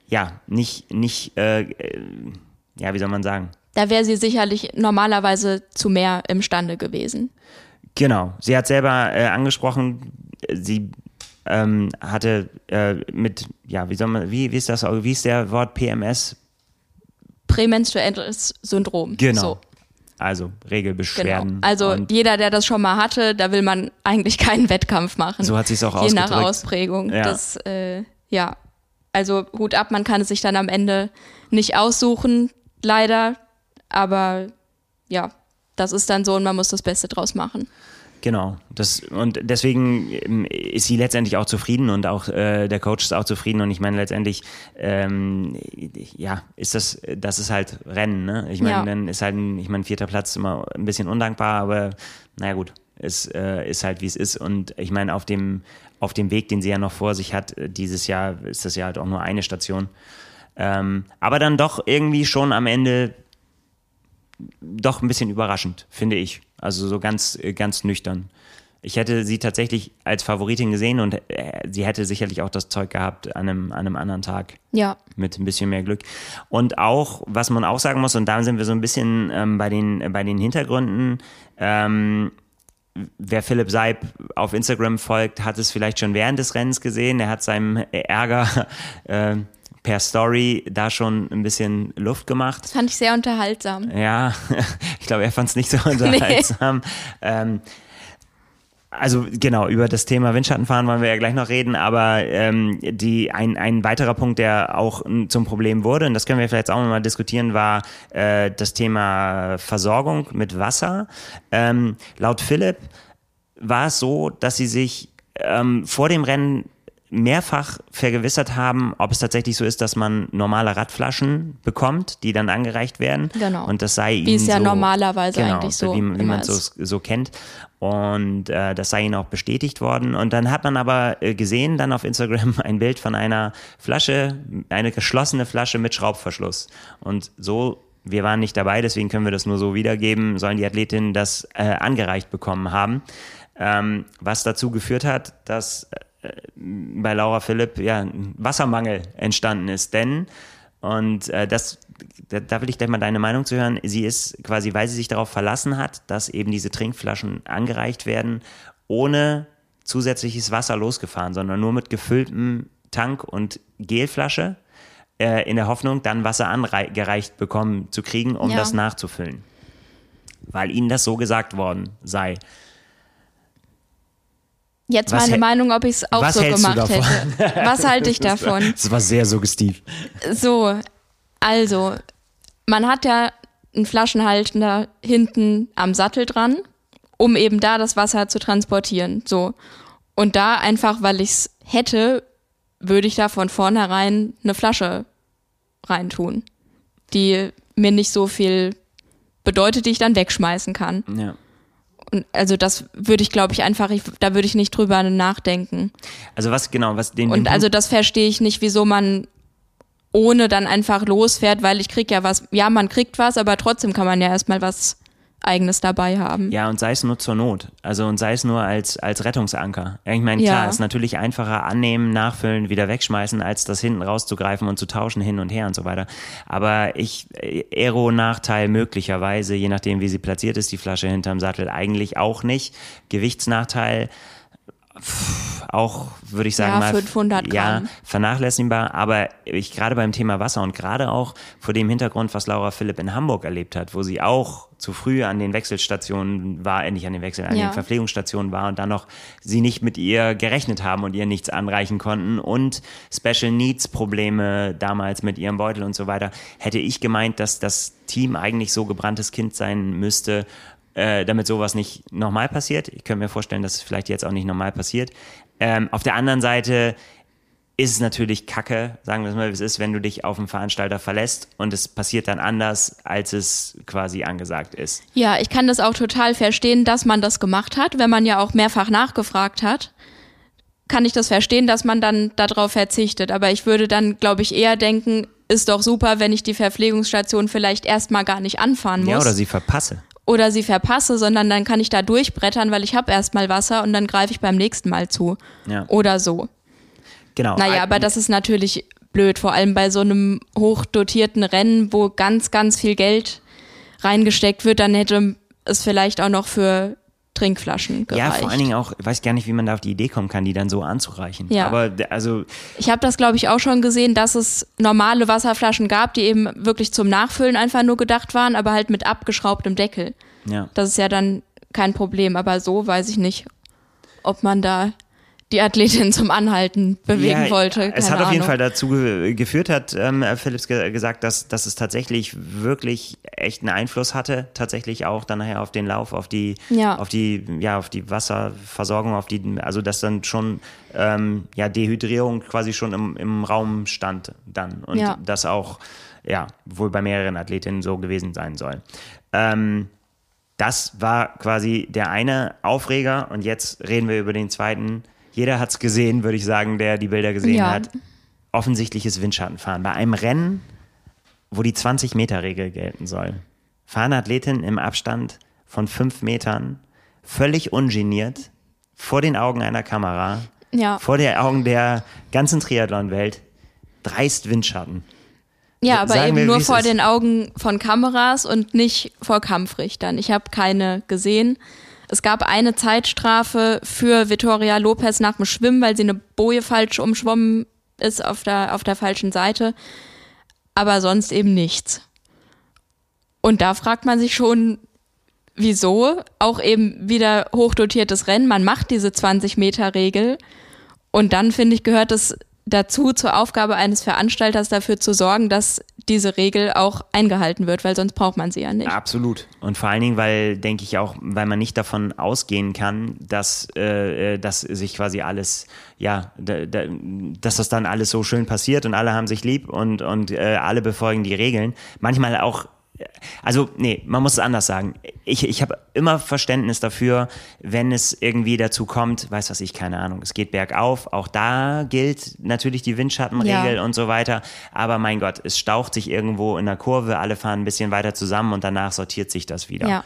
ja nicht, nicht äh, äh ja, wie soll man sagen? Da wäre sie sicherlich normalerweise zu mehr imstande gewesen. Genau. Sie hat selber äh, angesprochen, sie ähm, hatte äh, mit, ja, wie soll man, wie, wie ist das, wie ist der Wort PMS? Prämenstruelles Syndrom. Genau. So. Also Regelbeschwerden. Genau. Also jeder, der das schon mal hatte, da will man eigentlich keinen Wettkampf machen. So hat sich es auch Je ausgedrückt. Je nach Ausprägung. Ja. Das, äh, ja. Also Hut ab, man kann es sich dann am Ende nicht aussuchen, leider. Aber ja, das ist dann so und man muss das Beste draus machen. Genau. Das, und deswegen ähm, ist sie letztendlich auch zufrieden und auch äh, der Coach ist auch zufrieden. Und ich meine, letztendlich, ähm, ja, ist das, das ist halt Rennen, ne? Ich meine, ja. dann ist halt ein, ich meine, vierter Platz immer ein bisschen undankbar, aber naja gut, es äh, ist halt wie es ist. Und ich meine, auf dem, auf dem Weg, den sie ja noch vor sich hat, äh, dieses Jahr ist das ja halt auch nur eine Station. Ähm, aber dann doch irgendwie schon am Ende doch ein bisschen überraschend, finde ich. Also so ganz, äh, ganz nüchtern. Ich hätte sie tatsächlich als Favoritin gesehen und äh, sie hätte sicherlich auch das Zeug gehabt an einem, an einem anderen Tag. Ja. Mit ein bisschen mehr Glück. Und auch, was man auch sagen muss, und da sind wir so ein bisschen ähm, bei, den, bei den Hintergründen, ähm, wer Philipp Seib auf Instagram folgt, hat es vielleicht schon während des Rennens gesehen. Er hat seinem Ärger äh, per Story da schon ein bisschen Luft gemacht. Das fand ich sehr unterhaltsam. Ja, ich glaube, er fand es nicht so unterhaltsam. Nee. Ähm, also genau, über das Thema Windschattenfahren wollen wir ja gleich noch reden, aber ähm, die, ein, ein weiterer Punkt, der auch zum Problem wurde, und das können wir vielleicht auch mal diskutieren, war äh, das Thema Versorgung mit Wasser. Ähm, laut Philipp war es so, dass sie sich ähm, vor dem Rennen mehrfach vergewissert haben, ob es tatsächlich so ist, dass man normale Radflaschen bekommt, die dann angereicht werden. Genau. Und das sei ihnen Wie es ja so, normalerweise genau, eigentlich so wie, wie man es so, so kennt. Und äh, das sei ihnen auch bestätigt worden. Und dann hat man aber äh, gesehen, dann auf Instagram ein Bild von einer Flasche, eine geschlossene Flasche mit Schraubverschluss. Und so wir waren nicht dabei, deswegen können wir das nur so wiedergeben, sollen die Athletinnen das äh, angereicht bekommen haben. Ähm, was dazu geführt hat, dass äh, bei Laura Philipp ja ein Wassermangel entstanden ist. Denn, und äh, das, da, da will ich gleich mal deine Meinung zu hören, sie ist quasi, weil sie sich darauf verlassen hat, dass eben diese Trinkflaschen angereicht werden, ohne zusätzliches Wasser losgefahren, sondern nur mit gefülltem Tank und Gelflasche äh, in der Hoffnung, dann Wasser angereicht bekommen zu kriegen, um Ja. das nachzufüllen. Weil ihnen das so gesagt worden sei. Jetzt Was meine Meinung, ob ich es auch so gemacht hätte. Was halte ich davon? Das war sehr suggestiv. So, also, man hat ja einen Flaschenhalter hinten am Sattel dran, um eben da das Wasser zu transportieren. So. Und da einfach, weil ich es hätte, würde ich da von vornherein eine Flasche reintun, die mir nicht so viel bedeutet, die ich dann wegschmeißen kann. Ja. Und also das würde ich, glaube ich, einfach, ich, da würde ich nicht drüber nachdenken. Also was genau, was den, Und also das verstehe ich nicht, wieso man ohne dann einfach losfährt, weil ich krieg ja was, ja, man kriegt was, aber trotzdem kann man ja erstmal was eigenes dabei haben. Ja, und sei es nur zur Not. Also und sei es nur als, als Rettungsanker. Ja, Ich meine, Ja. klar, ist natürlich einfacher annehmen, nachfüllen, wieder wegschmeißen, als das hinten rauszugreifen und zu tauschen hin und her und so weiter. Aber ich, äh, Aero-Nachteil möglicherweise, je nachdem wie sie platziert ist, die Flasche hinterm Sattel, eigentlich auch nicht. Gewichtsnachteil auch, würde ich sagen, Ja, mal 500 ja, Gramm. vernachlässigbar, aber ich gerade beim Thema Wasser und gerade auch vor dem Hintergrund, was Laura Philipp in Hamburg erlebt hat, wo sie auch zu früh an den Wechselstationen war, äh, nicht an den Wechsel, an Ja. den Verpflegungsstationen war und dann noch sie nicht mit ihr gerechnet haben und ihr nichts anreichen konnten und Special Needs Probleme damals mit ihrem Beutel und so weiter, hätte ich gemeint, dass das Team eigentlich so gebranntes Kind sein müsste, äh, damit sowas nicht nochmal passiert. Ich könnte mir vorstellen, dass es vielleicht jetzt auch nicht nochmal passiert. Ähm, auf der anderen Seite ist es natürlich kacke, sagen wir es mal, wie es ist, wenn du dich auf einen Veranstalter verlässt und es passiert dann anders, als es quasi angesagt ist. Ja, ich kann das auch total verstehen, dass man das gemacht hat, wenn man ja auch mehrfach nachgefragt hat. Kann ich das verstehen, dass man dann darauf verzichtet. Aber ich würde dann, glaube ich, eher denken, ist doch super, wenn ich die Verpflegungsstation vielleicht erstmal gar nicht anfahren muss. Ja, oder sie verpasse. Oder sie verpasse, sondern dann kann ich da durchbrettern, weil ich habe erstmal Wasser und dann greife ich beim nächsten Mal zu. Ja. Oder so. Genau. Naja, aber das ist natürlich blöd, vor allem bei so einem hochdotierten Rennen, wo ganz, ganz viel Geld reingesteckt wird, dann hätte es vielleicht auch noch für Trinkflaschen Ja, gereicht. vor allen Dingen auch, ich weiß gar nicht, wie man da auf die Idee kommen kann, die dann so anzureichen. Ja. Aber also, Ich habe das, glaube ich, auch schon gesehen, dass es normale Wasserflaschen gab, die eben wirklich zum Nachfüllen einfach nur gedacht waren, aber halt mit abgeschraubtem Deckel. ja. Das ist ja dann kein Problem. Aber so weiß ich nicht, ob man da die Athletin zum Anhalten bewegen ja, wollte. Es Keine hat auf jeden. Fall dazu ge geführt, hat ähm, Philips ge gesagt, dass, dass es tatsächlich wirklich echt einen Einfluss hatte, tatsächlich auch dann nachher auf den Lauf, auf die, Ja. auf die, ja, auf die Wasserversorgung, auf die, also dass dann schon ähm, ja, Dehydrierung quasi schon im, im Raum stand dann und Ja. das auch ja wohl bei mehreren Athletinnen so gewesen sein soll. Ähm, das war quasi der eine Aufreger und jetzt reden wir über den zweiten. Jeder hat es gesehen, würde ich sagen, der die Bilder gesehen Ja. hat. Offensichtliches Windschattenfahren. Bei einem Rennen, wo die 20-Meter-Regel gelten soll, fahren Athletinnen im Abstand von fünf Metern völlig ungeniert vor den Augen einer Kamera, Ja. vor den Augen der ganzen Triathlon-Welt, dreist Windschatten. Ja, aber Sagen eben wir, nur vor ist. den Augen von Kameras und nicht vor Kampfrichtern. Ich habe keine gesehen. Es gab eine Zeitstrafe für Vittoria Lopez nach dem Schwimmen, weil sie eine Boje falsch umschwommen ist auf der, auf der falschen Seite. Aber sonst eben nichts. Und da fragt man sich schon, wieso? Auch eben wieder hochdotiertes Rennen. Man macht diese 20-Meter-Regel. Und dann, finde ich, gehört es dazu, zur Aufgabe eines Veranstalters dafür zu sorgen, dass diese Regel auch eingehalten wird, weil sonst braucht man sie ja nicht. Absolut. Und vor allen Dingen, weil, denke ich auch, weil man nicht davon ausgehen kann, dass, äh, dass sich quasi alles, ja, da, da, dass das dann alles so schön passiert und alle haben sich lieb und, und äh, alle befolgen die Regeln. Manchmal auch also nee, man muss es anders sagen. Ich, ich habe immer Verständnis dafür, wenn es irgendwie dazu kommt, weiß was ich, keine Ahnung, es geht bergauf, auch da gilt natürlich die Windschattenregel ja. und so weiter, aber mein Gott, es staucht sich irgendwo in der Kurve, alle fahren ein bisschen weiter zusammen und danach sortiert sich das wieder. Ja.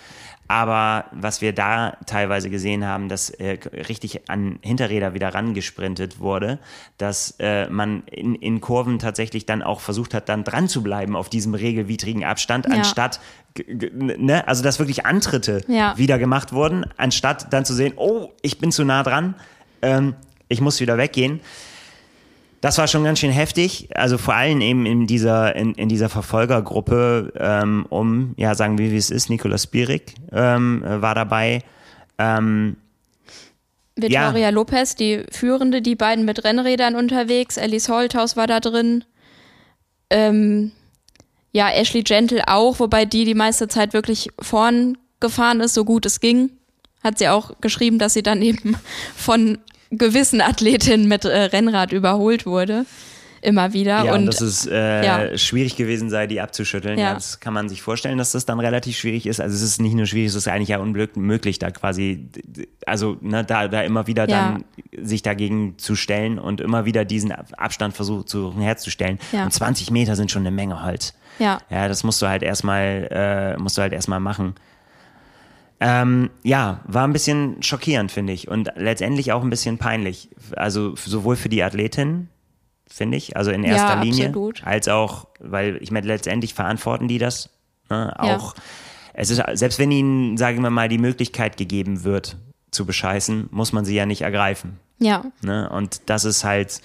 Aber was wir da teilweise gesehen haben, dass äh, richtig an Hinterräder wieder rangesprintet wurde, dass äh, man in, in Kurven tatsächlich dann auch versucht hat, dann dran zu bleiben auf diesem regelwidrigen Abstand, ja. anstatt, ne, also dass wirklich Antritte ja. wieder gemacht wurden, anstatt dann zu sehen, oh, ich bin zu nah dran, ähm, ich muss wieder weggehen. Das war schon ganz schön heftig. Also vor allem eben in dieser, in, in dieser Verfolgergruppe ähm, um, ja, sagen wir, wie es ist, Nicolas Bierig ähm, war dabei. Ähm, Victoria ja. Lopez, die Führende, die beiden mit Rennrädern unterwegs. Alice Holthaus war da drin. Ähm, ja, Ashley Gentle auch, wobei die die meiste Zeit wirklich vorn gefahren ist, so gut es ging. Hat sie auch geschrieben, dass sie dann eben von gewissen Athletin mit äh, Rennrad überholt wurde. Immer wieder. Ja, und, und dass es äh, ja. schwierig gewesen sei, die abzuschütteln. Ja. Das kann man sich vorstellen, dass das dann relativ schwierig ist. Also es ist nicht nur schwierig, es ist eigentlich ja unmöglich, da quasi, also ne, da, da immer wieder dann sich dagegen zu stellen und immer wieder diesen Abstand versuchen zu, herzustellen. Und 20 Meter sind schon eine Menge Holz. Ja. Ja, das musst du halt erstmal, äh, musst du halt erstmal machen. Ähm, ja, war ein bisschen schockierend, finde ich. Und letztendlich auch ein bisschen peinlich. Also sowohl für die Athletin, finde ich, also in erster ja, Linie, absolut. als auch, weil ich meine, letztendlich verantworten die das. Ne? Auch, ja. es ist, selbst wenn ihnen, sagen wir mal, die Möglichkeit gegeben wird, zu bescheißen, muss man sie ja nicht ergreifen. Ja. Ne? Und das ist halt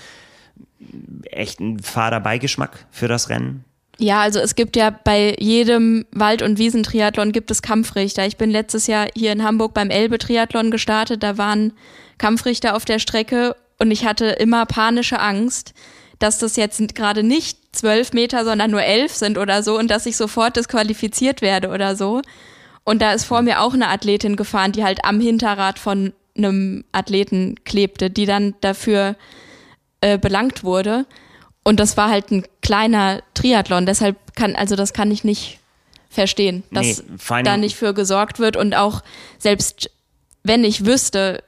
echt ein fader Beigeschmack für das Rennen. Ja, also es gibt ja bei jedem Wald- und Wiesentriathlon gibt es Kampfrichter. Ich bin letztes Jahr hier in Hamburg beim Elbe-Triathlon gestartet. Da waren Kampfrichter auf der Strecke und ich hatte immer panische Angst, dass das jetzt gerade nicht zwölf Meter, sondern nur elf sind oder so und dass ich sofort disqualifiziert werde oder so. Und da ist vor mir auch eine Athletin gefahren, die halt am Hinterrad von einem Athleten klebte, die dann dafür äh, belangt wurde. Und das war halt ein kleiner Triathlon, deshalb kann, also das kann ich nicht verstehen, dass nee, da nicht für gesorgt wird und auch selbst wenn ich wüsste,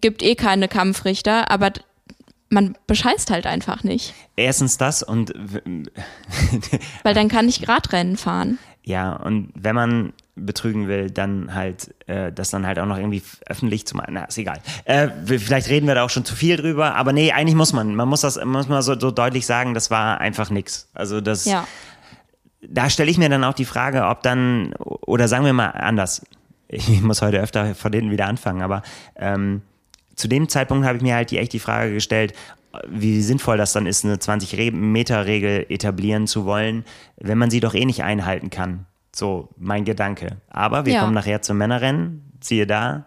gibt eh keine Kampfrichter, aber man bescheißt halt einfach nicht. Erstens das und weil dann kann ich Radrennen fahren. Ja, und wenn man betrügen will, dann halt äh, das dann halt auch noch irgendwie öffentlich zu machen. Na, ist egal. Äh, vielleicht reden wir da auch schon zu viel drüber, aber nee, eigentlich muss man. Man muss das, muss man so, so deutlich sagen, das war einfach nix. Also das. Ja. Da stelle ich mir dann auch die Frage, ob dann, oder sagen wir mal anders, ich muss heute öfter von denen wieder anfangen, aber ähm, zu dem Zeitpunkt habe ich mir halt die, echt die Frage gestellt, wie sinnvoll das dann ist, eine 20-Meter-Regel etablieren zu wollen, wenn man sie doch eh nicht einhalten kann. So mein Gedanke. Aber wir ja. kommen nachher zum Männerrennen. Siehe da,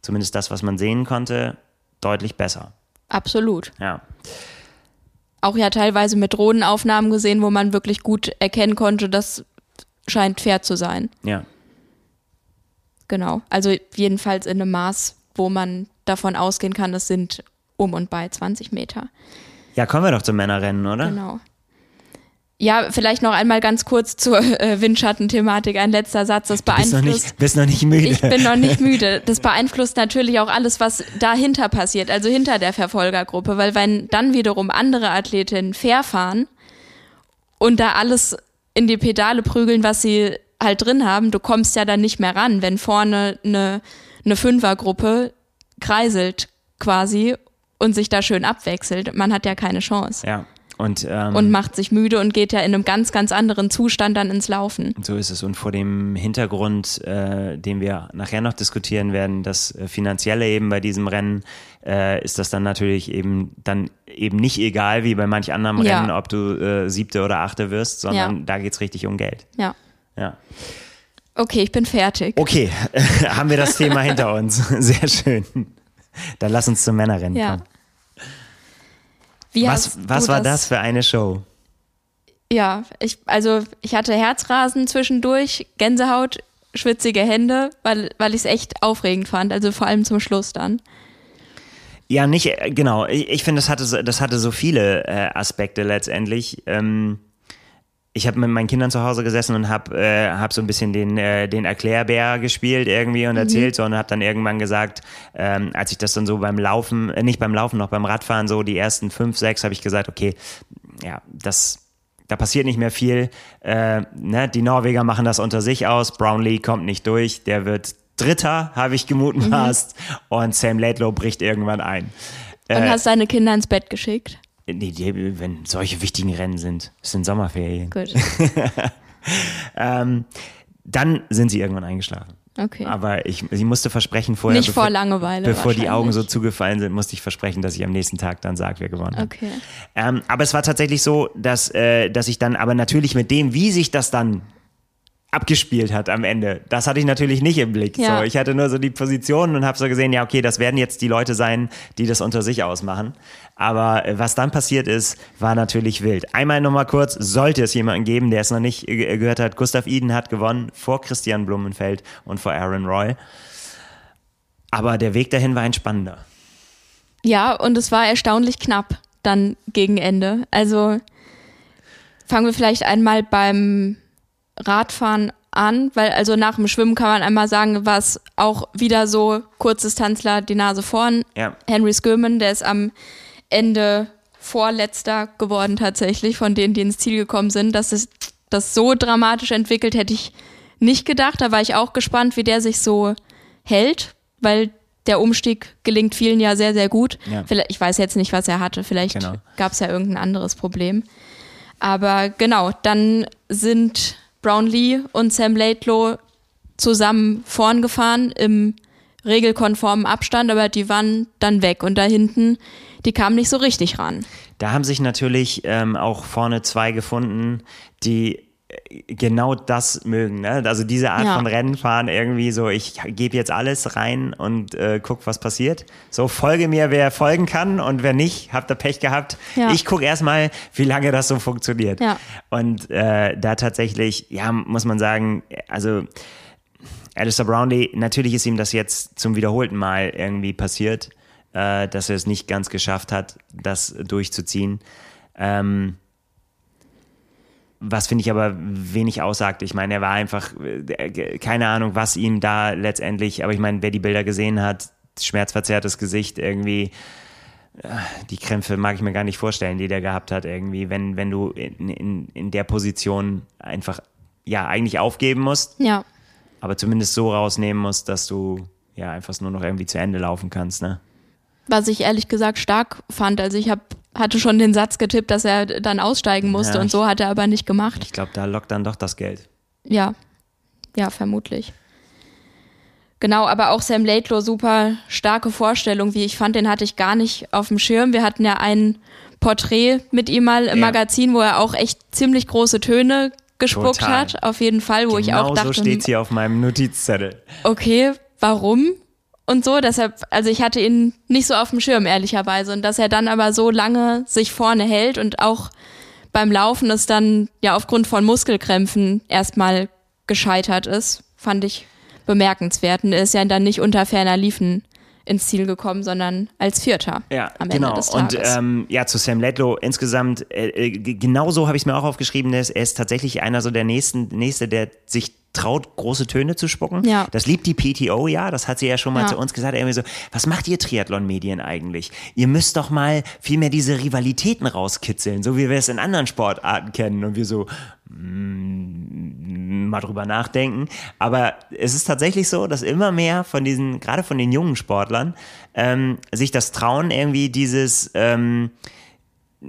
zumindest das, was man sehen konnte, deutlich besser. Absolut. Ja. Auch ja teilweise mit Drohnenaufnahmen gesehen, wo man wirklich gut erkennen konnte, das scheint fair zu sein. Ja. Genau. Also jedenfalls in einem Maß, wo man davon ausgehen kann, es sind um und bei 20 Meter. Ja, kommen wir doch zum Männerrennen, oder? Genau. Ja, vielleicht noch einmal ganz kurz zur äh, Windschattenthematik. Ein letzter Satz. Das beeinflusst. Du bist noch, nicht, bist noch nicht müde. Ich bin noch nicht müde. Das beeinflusst natürlich auch alles, was dahinter passiert, also hinter der Verfolgergruppe. Weil wenn dann wiederum andere Athletinnen fair fahren und da alles in die Pedale prügeln, was sie halt drin haben, du kommst ja dann nicht mehr ran, wenn vorne eine, eine Fünfergruppe kreiselt quasi und sich da schön abwechselt. Man hat ja keine Chance. Ja. Und, ähm, und macht sich müde und geht ja in einem ganz, ganz anderen Zustand dann ins Laufen. So ist es. Und vor dem Hintergrund, äh, den wir nachher noch diskutieren werden, das äh, Finanzielle eben bei diesem Rennen, äh, ist das dann natürlich eben dann eben nicht egal wie bei manch anderem ja. Rennen, ob du äh, siebte oder achte wirst, sondern ja. da geht es richtig um Geld. Ja. Ja. Okay, ich bin fertig. Okay, haben wir das Thema hinter uns. Sehr schön. Dann lass uns zum Männerrennen ja. kommen. Wie was was war das? das für eine Show? Ja, ich, also ich hatte Herzrasen zwischendurch, Gänsehaut, schwitzige Hände, weil, weil ich es echt aufregend fand, also vor allem zum Schluss dann. Ja, nicht, äh, genau. Ich, ich finde, das hatte, so- das hatte so viele äh, Aspekte letztendlich. Ähm, ich habe mit meinen Kindern zu Hause gesessen und habe äh, hab so ein bisschen den, äh, den Erklärbär gespielt irgendwie und erzählt so und habe dann irgendwann gesagt, ähm, als ich das dann so beim Laufen, äh, nicht beim Laufen, noch beim Radfahren, so die ersten fünf, sechs, habe ich gesagt, okay, ja, das, da passiert nicht mehr viel. Äh, ne? Die Norweger machen das unter sich aus. Brownlee kommt nicht durch. Der wird Dritter, habe ich gemutmaßt. Und Sam Laidlow bricht irgendwann ein. Und hast deine Kinder ins Bett geschickt. Nee, die, wenn solche wichtigen Rennen sind. Es sind Sommerferien. Gut. Ähm, dann sind sie irgendwann eingeschlafen. Okay. Aber ich, sie musste versprechen vorher, Nicht vor Langeweile bevor die Augen so zugefallen sind, musste ich versprechen, dass ich am nächsten Tag dann sage, wer gewonnen hat. Okay. Ähm, aber es war tatsächlich so, dass, äh, dass ich dann aber natürlich mit dem, wie sich das dann abgespielt hat am Ende, das hatte ich natürlich nicht im Blick. Ja. So, ich hatte nur so die Positionen und habe so gesehen, ja, okay, das werden jetzt die Leute sein, die das unter sich ausmachen. Aber äh, was dann passiert ist, war natürlich wild. Einmal nochmal kurz, sollte es jemanden geben, der es noch nicht äh, gehört hat, Gustav Iden hat gewonnen vor Christian Blumenfeld und vor Aaron Roy. Aber der Weg dahin war ein spannender. Ja, und es war erstaunlich knapp dann gegen Ende. Also fangen wir vielleicht einmal beim Radfahren an, weil also nach dem Schwimmen kann man einmal sagen, war es auch wieder so Kurzdistanzler die Nase vorn. Ja. Henry Skirman, der ist am Ende vorletzter geworden tatsächlich von denen, die ins Ziel gekommen sind. Dass es das so dramatisch entwickelt, hätte ich nicht gedacht. Da war ich auch gespannt, wie der sich so hält, weil der Umstieg gelingt vielen ja sehr, sehr gut. Ja. Ich weiß jetzt nicht, was er hatte. Vielleicht Genau. gab es ja irgendein anderes Problem. Aber genau, dann sind Brownlee und Sam Laidlow zusammen vorn gefahren im regelkonformen Abstand, aber die waren dann weg und da hinten, die kamen nicht so richtig ran. Da haben sich natürlich ähm, auch vorne zwei gefunden, die genau das mögen. Ne? Also diese Art Ja. von Rennen fahren irgendwie so, ich gebe jetzt alles rein und äh, guck, was passiert. So, folge mir, wer folgen kann und wer nicht, habt ihr Pech gehabt. Ja. Ich gucke erstmal, wie lange das so funktioniert. Ja. Und äh, da tatsächlich, ja, muss man sagen, also Alistair Brownlee, natürlich ist ihm das jetzt zum wiederholten Mal irgendwie passiert, äh, dass er es nicht ganz geschafft hat, das durchzuziehen. Ähm, was finde ich aber wenig aussagt. Ich meine, er war einfach, äh, keine Ahnung, was ihm da letztendlich, aber ich meine, wer die Bilder gesehen hat, schmerzverzerrtes Gesicht irgendwie, äh, die Krämpfe mag ich mir gar nicht vorstellen, die der gehabt hat irgendwie, wenn, wenn du in, in, in der Position einfach, ja, eigentlich aufgeben musst, Ja. aber zumindest so rausnehmen musst, dass du ja einfach nur noch irgendwie zu Ende laufen kannst, ne? Was ich ehrlich gesagt stark fand. Also ich hab, hatte schon den Satz getippt, dass er dann aussteigen musste Ja, und so hat er aber nicht gemacht. Ich glaube, da lockt dann doch das Geld. Ja, ja, vermutlich. Genau, aber auch Sam Laidlow, super starke Vorstellung, wie ich fand, den hatte ich gar nicht auf dem Schirm. Wir hatten ja ein Porträt mit ihm mal im Ja. Magazin, wo er auch echt ziemlich große Töne gespuckt Total. hat, auf jeden Fall, wo ich auch genau dachte, so steht's hier auf meinem Notizzettel. okay, warum? Und so, deshalb, also ich hatte ihn nicht so auf dem Schirm, ehrlicherweise. Und dass er dann aber so lange sich vorne hält und auch beim Laufen es dann ja aufgrund von Muskelkrämpfen erstmal gescheitert ist, fand ich bemerkenswert. Und er ist ja dann nicht unter ferner Liefen ins Ziel gekommen, sondern als Vierter Ja, am genau. Ende des Und Tages. ähm, ja, zu Sam Ledlow insgesamt, äh, g- genauso habe ich es mir auch aufgeschrieben, der ist, er ist tatsächlich einer so der nächsten, nächste, der sich traut, große Töne zu spucken. Ja. Das liebt die PTO, ja. Das hat sie ja schon mal Ja. zu uns gesagt. Irgendwie so, was macht ihr Triathlon-Medien eigentlich? Ihr müsst doch mal viel mehr diese Rivalitäten rauskitzeln, so wie wir es in anderen Sportarten kennen. Und wir so, mm, mal drüber nachdenken. Aber es ist tatsächlich so, dass immer mehr von diesen, gerade von den jungen Sportlern, ähm, sich das trauen, irgendwie dieses, ähm,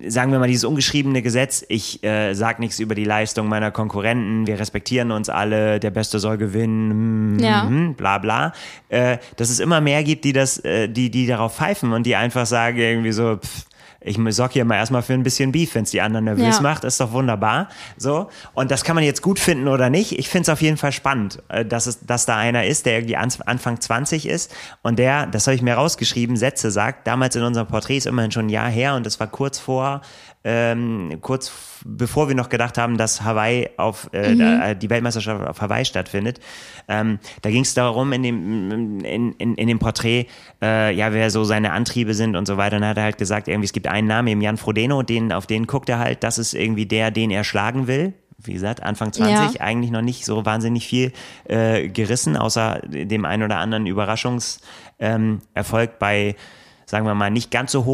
sagen wir mal, dieses ungeschriebene Gesetz, ich äh, sag nichts über die Leistung meiner Konkurrenten, wir respektieren uns alle, der Beste soll gewinnen, mm, Ja. mm, bla bla, äh, dass es immer mehr gibt, die das, äh, die, die darauf pfeifen und die einfach sagen irgendwie so, pff, ich sorge hier mal erstmal für ein bisschen Beef, wenn es die anderen nervös Ja. macht, ist doch wunderbar. So. Und das kann man jetzt gut finden oder nicht. Ich finde es auf jeden Fall spannend, äh, dass, es, dass da einer ist, der irgendwie Anfang 20 ist und der, das habe ich mir rausgeschrieben, Sätze sagt, damals in unserem Porträt ist immerhin schon ein Jahr her und das war kurz vor ähm, kurz bevor wir noch gedacht haben, dass Hawaii auf äh, mhm. die Weltmeisterschaft auf Hawaii stattfindet. Ähm, da ging es darum in dem in, in, in dem Porträt, äh, ja, wer so seine Antriebe sind und so weiter. Und dann hat er halt gesagt, irgendwie es gibt einen Namen, eben Jan Frodeno, den auf den guckt er halt. Das ist irgendwie der, den er schlagen will wie gesagt, Anfang 20, ja. eigentlich noch nicht so wahnsinnig viel äh, gerissen, außer dem einen oder anderen Überraschungserfolg ähm, bei sagen wir mal, nicht ganz so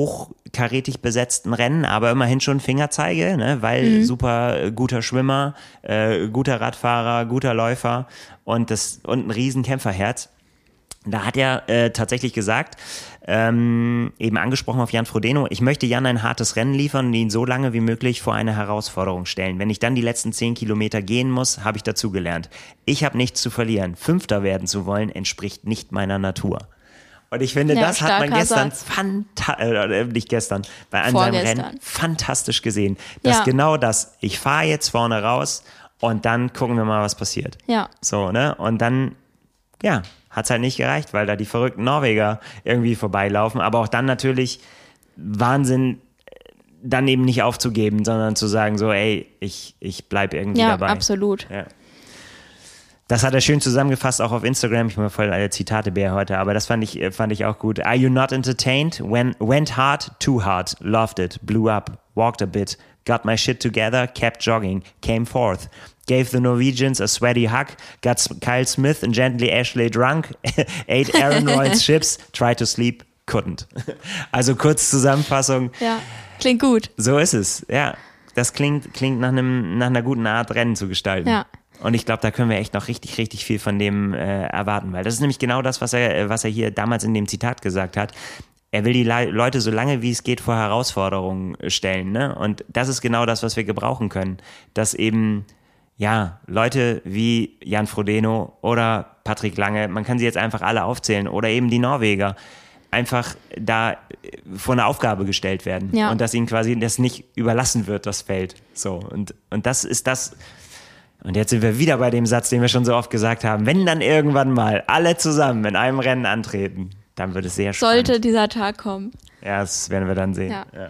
hochkarätig besetzten Rennen, aber immerhin schon Fingerzeige, ne? weil mhm. super äh, guter Schwimmer, äh, guter Radfahrer, guter Läufer und, das, und ein riesen Kämpferherz. Da hat er äh, tatsächlich gesagt, ähm, eben angesprochen auf Jan Frodeno, ich möchte Jan ein hartes Rennen liefern und ihn so lange wie möglich vor eine Herausforderung stellen. Wenn ich dann die letzten zehn Kilometer gehen muss, habe ich dazugelernt. Ich habe nichts zu verlieren. Fünfter werden zu wollen, entspricht nicht meiner Natur. Und ich finde, ja, das hat man gestern fantastisch, äh, nicht gestern, bei einem seinem Rennen fantastisch gesehen. Dass ja. genau das, ich fahre jetzt vorne raus und dann gucken wir mal, was passiert. Ja. So, ne? Und dann, ja, hat es halt nicht gereicht, weil da die verrückten Norweger irgendwie vorbeilaufen. Aber auch dann natürlich Wahnsinn, dann eben nicht aufzugeben, sondern zu sagen so, ey, ich, ich bleib irgendwie ja, dabei. Absolut. Ja, absolut. Das hat er schön zusammengefasst, auch auf Instagram. Ich bin voll alle Zitate Bär heute, aber das fand ich, fand ich auch gut. Are you not entertained? When, went hard, too hard, loved it, blew up, walked a bit, got my shit together, kept jogging, came forth, gave the Norwegians a sweaty hug, got Kyle Smith and gently Ashley drunk, ate Aaron Royals chips, tried to sleep, couldn't. Also kurz Zusammenfassung. Ja, klingt gut. So ist es, ja. Das klingt, klingt nach, einem, nach einer guten Art, Rennen zu gestalten. Ja. Und ich glaube, da können wir echt noch richtig, richtig viel von dem äh, erwarten, weil das ist nämlich genau das, was er, was er hier damals in dem Zitat gesagt hat. Er will die Le Leute so lange wie es geht vor Herausforderungen stellen, ne? Und das ist genau das, was wir gebrauchen können, dass eben ja Leute wie Jan Frodeno oder Patrick Lange, man kann sie jetzt einfach alle aufzählen oder eben die Norweger einfach da äh, vor eine Aufgabe gestellt werden ja. und dass ihnen quasi das nicht überlassen wird, das Feld. So und und das ist das und jetzt sind wir wieder bei dem Satz, den wir schon so oft gesagt haben. Wenn dann irgendwann mal alle zusammen in einem Rennen antreten, dann wird es sehr spannend. Sollte dieser Tag kommen. Ja, das werden wir dann sehen. Ja. ja.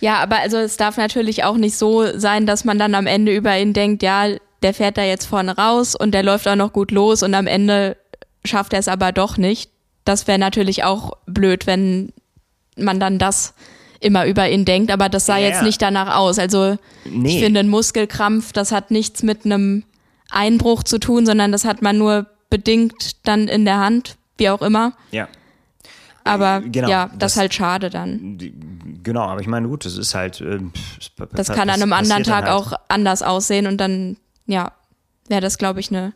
ja, aber also es darf natürlich auch nicht so sein, dass man dann am Ende über ihn denkt, ja, der fährt da jetzt vorne raus und der läuft auch noch gut los und am Ende schafft er es aber doch nicht. Das wäre natürlich auch blöd, wenn man dann das immer über ihn denkt, aber das sah ja, jetzt nicht danach aus. Also nee. ich finde, ein Muskelkrampf, das hat nichts mit einem Einbruch zu tun, sondern das hat man nur bedingt dann in der Hand, wie auch immer. Ja. Aber genau, ja, das, ist halt schade dann. Genau, aber ich meine, gut, das ist halt. Äh, das, das kann an einem anderen Tag halt. auch anders aussehen und dann, ja, wäre das, glaube ich, eine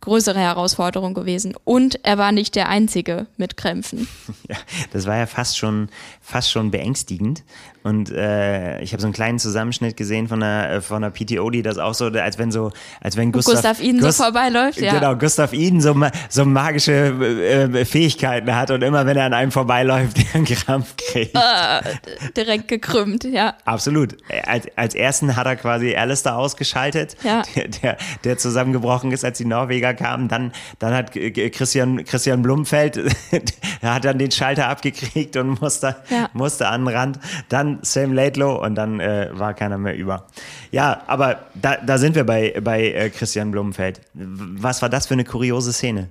größere Herausforderung gewesen. Und er war nicht der Einzige mit Krämpfen. Ja, das war ja fast schon, fast schon beängstigend. Und äh, ich habe so einen kleinen Zusammenschnitt gesehen von einer, äh, von einer PTO, die das auch so, als wenn so, als wenn Gustav, Gustav Iden Gust, so vorbeiläuft, ja. Genau, Gustav Iden so, so magische äh, Fähigkeiten hat und immer wenn er an einem vorbeiläuft, der einen Krampf kriegt. Uh, direkt gekrümmt, ja. Absolut. Als, als ersten hat er quasi Alistair ausgeschaltet, ja. der, der, der zusammengebrochen ist, als die Norweger kamen. Dann, dann hat Christian, Christian Blumfeld, hat dann den Schalter abgekriegt und musste, ja. musste an den Rand. Dann Sam Laidlow und dann äh, war keiner mehr über. Ja, aber da, da sind wir bei, bei äh, Christian Blumenfeld. Was war das für eine kuriose Szene?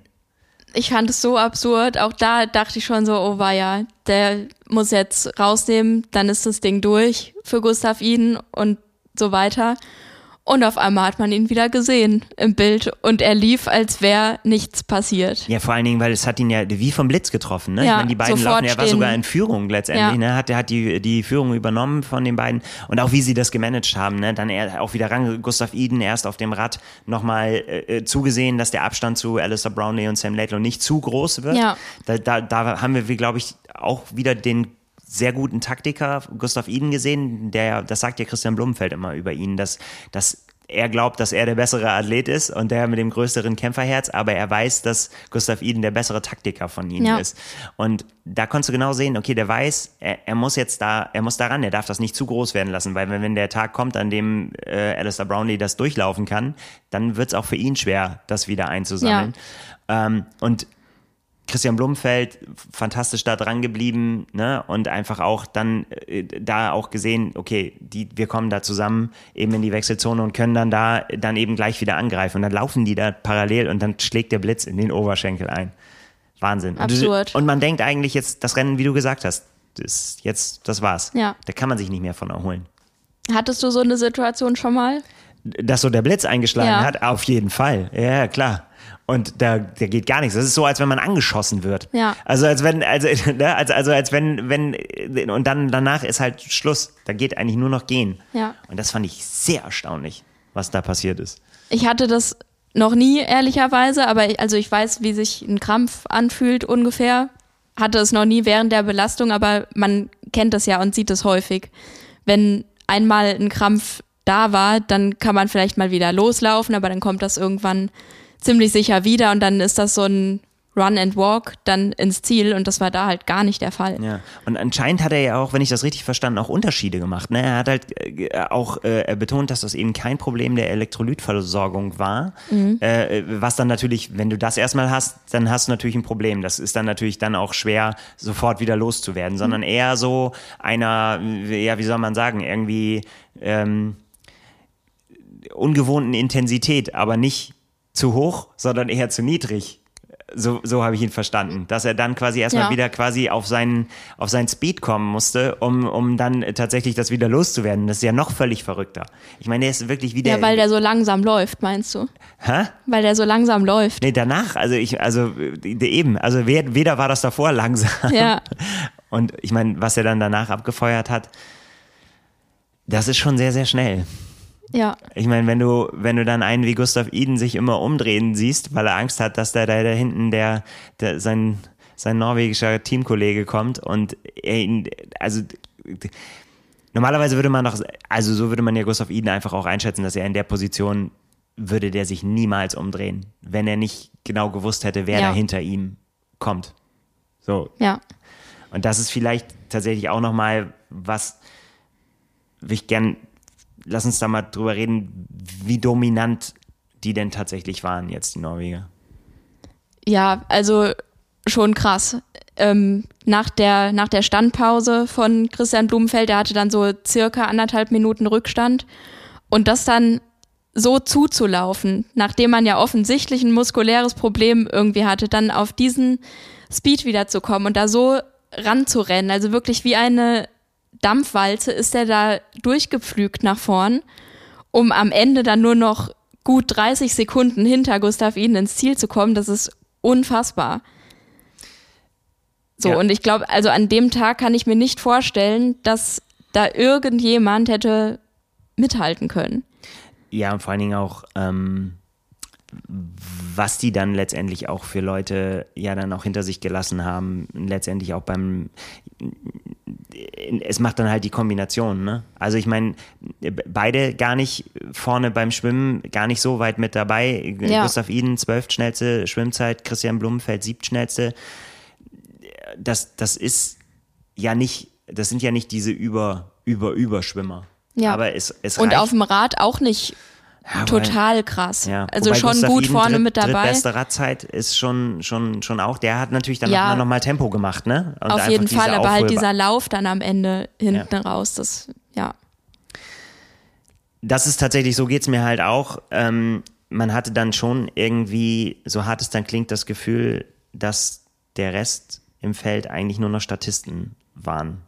Ich fand es so absurd. Auch da dachte ich schon so, oh war ja, der muss jetzt rausnehmen, dann ist das Ding durch für Gustav Iden und so weiter. Und auf einmal hat man ihn wieder gesehen im Bild und er lief, als wäre nichts passiert. Ja, vor allen Dingen, weil es hat ihn ja wie vom Blitz getroffen. Ne? Ja, ich meine, die beiden laufen, er war sogar in Führung letztendlich. Ja. Ne? Hat, er hat die, die Führung übernommen von den beiden und auch wie sie das gemanagt haben. Ne? Dann er auch wieder ran, Gustav Eden erst auf dem Rad nochmal äh, äh, zugesehen, dass der Abstand zu Alistair Brownlee und Sam Laidlaw nicht zu groß wird. Ja. Da, da, da haben wir, glaube ich, auch wieder den sehr guten Taktiker Gustav Iden gesehen, der, das sagt ja Christian Blumenfeld immer über ihn, dass, dass er glaubt, dass er der bessere Athlet ist und der mit dem größeren Kämpferherz, aber er weiß, dass Gustav Iden der bessere Taktiker von ihnen ja. ist. Und da konntest du genau sehen, okay, der weiß, er, er, muss jetzt da, er muss daran, er darf das nicht zu groß werden lassen, weil wenn, wenn der Tag kommt, an dem äh, Alistair Brownlee das durchlaufen kann, dann wird es auch für ihn schwer, das wieder einzusammeln. Ja. Ähm, und Christian Blumfeld, fantastisch da dran geblieben, ne? Und einfach auch dann äh, da auch gesehen, okay, die, wir kommen da zusammen eben in die Wechselzone und können dann da dann eben gleich wieder angreifen. Und dann laufen die da parallel und dann schlägt der Blitz in den Oberschenkel ein. Wahnsinn. Absurd. Und, und man denkt eigentlich jetzt, das Rennen, wie du gesagt hast, ist jetzt, das war's. Ja. Da kann man sich nicht mehr von erholen. Hattest du so eine Situation schon mal? Dass so der Blitz eingeschlagen Ja. hat, auf jeden Fall. Ja, klar. Und da, da geht gar nichts. Das ist so, als wenn man angeschossen wird. Ja. Also als wenn, also, ne, also, also als wenn, wenn, und dann danach ist halt Schluss. Da geht eigentlich nur noch gehen. Ja. Und das fand ich sehr erstaunlich, was da passiert ist. Ich hatte das noch nie, ehrlicherweise, aber ich, also ich weiß, wie sich ein Krampf anfühlt ungefähr. Hatte es noch nie während der Belastung, aber man kennt das ja und sieht es häufig. Wenn einmal ein Krampf da war, dann kann man vielleicht mal wieder loslaufen, aber dann kommt das irgendwann ziemlich sicher wieder und dann ist das so ein Run and Walk dann ins Ziel und das war da halt gar nicht der Fall. Ja, und anscheinend hat er ja auch, wenn ich das richtig verstanden, auch Unterschiede gemacht. Ne? Er hat halt äh, auch äh, betont, dass das eben kein Problem der Elektrolytversorgung war. Äh, was dann natürlich, wenn du das erstmal hast, dann hast du natürlich ein Problem. Das ist dann natürlich dann auch schwer, sofort wieder loszuwerden, sondern eher so einer, ja, wie soll man sagen, irgendwie ähm, ungewohnten Intensität, aber nicht zu hoch, sondern eher zu niedrig. So, so habe ich ihn verstanden, dass er dann quasi erstmal Ja. wieder quasi auf seinen, auf seinen Speed kommen musste, um, um dann tatsächlich das wieder loszuwerden. Das ist ja noch völlig verrückter. Ich meine, der ist wirklich wie der. Ja, weil der so langsam läuft, meinst du? hä? Weil der so langsam läuft. Nee, danach, also ich, also äh, eben, also weder war das davor langsam. Ja. Und ich meine, was er dann danach abgefeuert hat, das ist schon sehr, sehr schnell. Ja. Ich meine, wenn du, wenn du dann einen wie Gustav Iden sich immer umdrehen siehst, weil er Angst hat, dass da, da, da hinten der, der sein, sein norwegischer Teamkollege kommt und er ihn, also normalerweise würde man doch, also so würde man ja Gustav Iden einfach auch einschätzen, dass er in der Position würde der sich niemals umdrehen, wenn er nicht genau gewusst hätte, wer Ja. da hinter ihm kommt. So, Ja. und das ist vielleicht tatsächlich auch nochmal was, ich gern, lass uns da mal drüber reden, wie dominant die denn tatsächlich waren jetzt, die Norweger. Ja, also schon krass. Ähm, nach, der, nach der Standpause von Christian Blumenfeld, der hatte dann so circa anderthalb Minuten Rückstand. Und das dann so zuzulaufen, nachdem man ja offensichtlich ein muskuläres Problem irgendwie hatte, dann auf diesen Speed wiederzukommen und da so ranzurennen, also wirklich wie eine Dampfwalze ist er da durchgepflügt nach vorn, um am Ende dann nur noch gut 30 Sekunden hinter Gustav Iden ins Ziel zu kommen. Das ist unfassbar. So, Ja. und ich glaube, also an dem Tag kann ich mir nicht vorstellen, dass da irgendjemand hätte mithalten können. Ja, und vor allen Dingen auch, ähm, was die dann letztendlich auch für Leute ja dann auch hinter sich gelassen haben, letztendlich auch beim, es macht dann halt die Kombination, ne? Also ich meine, beide gar nicht vorne beim Schwimmen, gar nicht so weit mit dabei. Ja. Gustav Iden, zwölf schnellste Schwimmzeit, Christian Blumenfeld, siebtschnellste. Das, das ist ja nicht, das sind ja nicht diese Über, Über, Überschwimmer. Ja. Aber es, es Und reicht auf dem Rad auch nicht Ja, total krass. ja, also wobei schon Gustav gut Iden vorne dritt, mit dabei. Drittbeste Radzeit ist schon, schon, schon auch. Der hat natürlich dann Ja. noch, noch mal Tempo gemacht, ne? Und Auf jeden Fall, aber halt dieser Lauf dann am Ende hinten raus, das, ja. Das ist tatsächlich, so geht's mir halt auch. Ähm, man hatte dann schon irgendwie, so hart es dann klingt, das Gefühl, dass der Rest im Feld eigentlich nur noch Statisten waren.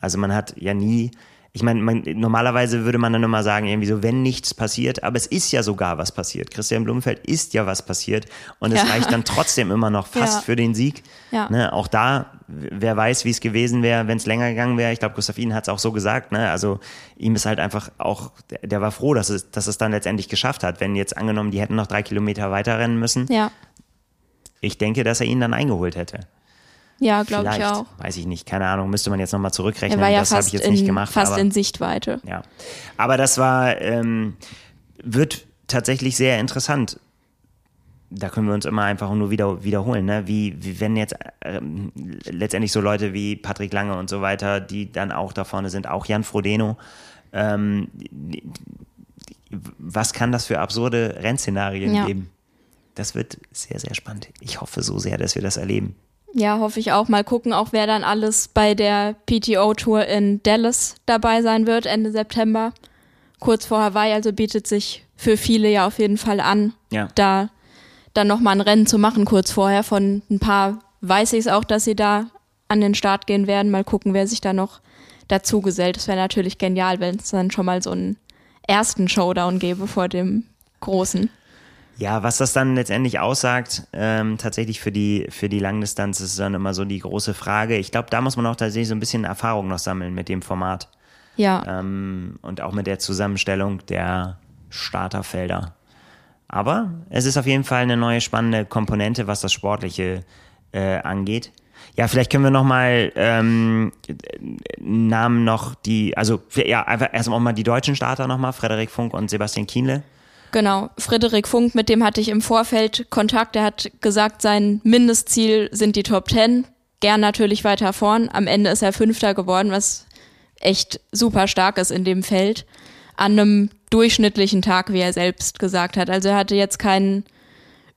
Also man hat ja nie, ich meine, normalerweise würde man dann immer sagen, irgendwie so, wenn nichts passiert, aber es ist ja sogar was passiert. Christian Blumenfeld ist ja was passiert und es Ja. reicht dann trotzdem immer noch fast Ja. für den Sieg. Ja. Ne, auch da, wer weiß, wie es gewesen wäre, wenn es länger gegangen wäre. Ich glaube, Gustav Iden hat es auch so gesagt. Ne? Also ihm ist halt einfach auch, der, der war froh, dass es, dass es dann letztendlich geschafft hat. Wenn jetzt angenommen, die hätten noch drei Kilometer weiter rennen müssen, Ja, ich denke, dass er ihn dann eingeholt hätte. Ja glaube ich auch. weiß ich nicht, keine Ahnung, müsste man jetzt nochmal Er zurückrechnen. war ja das habe ich jetzt nicht in, gemacht. fast aber, in Sichtweite. ja. aber das war, ähm, wird tatsächlich sehr interessant. Da können wir uns immer einfach nur wieder wiederholen, ne? Wie, wie wenn jetzt ähm, letztendlich so Leute wie Patrick Lange und so weiter, die dann auch da vorne sind, auch Jan Frodeno, ähm, was kann das für absurde Rennszenarien Ja. geben? das wird sehr, sehr spannend. Ich hoffe so sehr, dass wir das erleben. Ja, hoffe ich auch. Mal gucken, auch wer dann alles bei der PTO-Tour in Dallas dabei sein wird, Ende September. Kurz vor Hawaii, also bietet sich für viele ja auf jeden Fall an, Ja. da dann nochmal ein Rennen zu machen, kurz vorher. Von ein paar weiß ich es auch, dass sie da an den Start gehen werden. Mal gucken, wer sich da noch dazu gesellt. Das wäre natürlich genial, wenn es dann schon mal so einen ersten Showdown gäbe vor dem großen. Ja, was das dann letztendlich aussagt, ähm, tatsächlich für die, für die Langdistanz, ist dann immer so die große Frage. Ich glaube, da muss man auch tatsächlich so ein bisschen Erfahrung noch sammeln mit dem Format Ja, ähm, und auch mit der Zusammenstellung der Starterfelder. Aber es ist auf jeden Fall eine neue spannende Komponente, was das Sportliche äh, angeht. Ja, vielleicht können wir noch mal ähm, Namen noch die, also ja, einfach erstmal mal die deutschen Starter noch mal, Frederik Funk und Sebastian Kienle. Genau, Friedrich Funk, mit dem hatte ich im Vorfeld Kontakt. Er hat gesagt, sein Mindestziel sind die Top Ten. Gern natürlich weiter vorn. Am Ende ist er Fünfter geworden, was echt super stark ist in dem Feld. An einem durchschnittlichen Tag, wie er selbst gesagt hat. Also er hatte jetzt keinen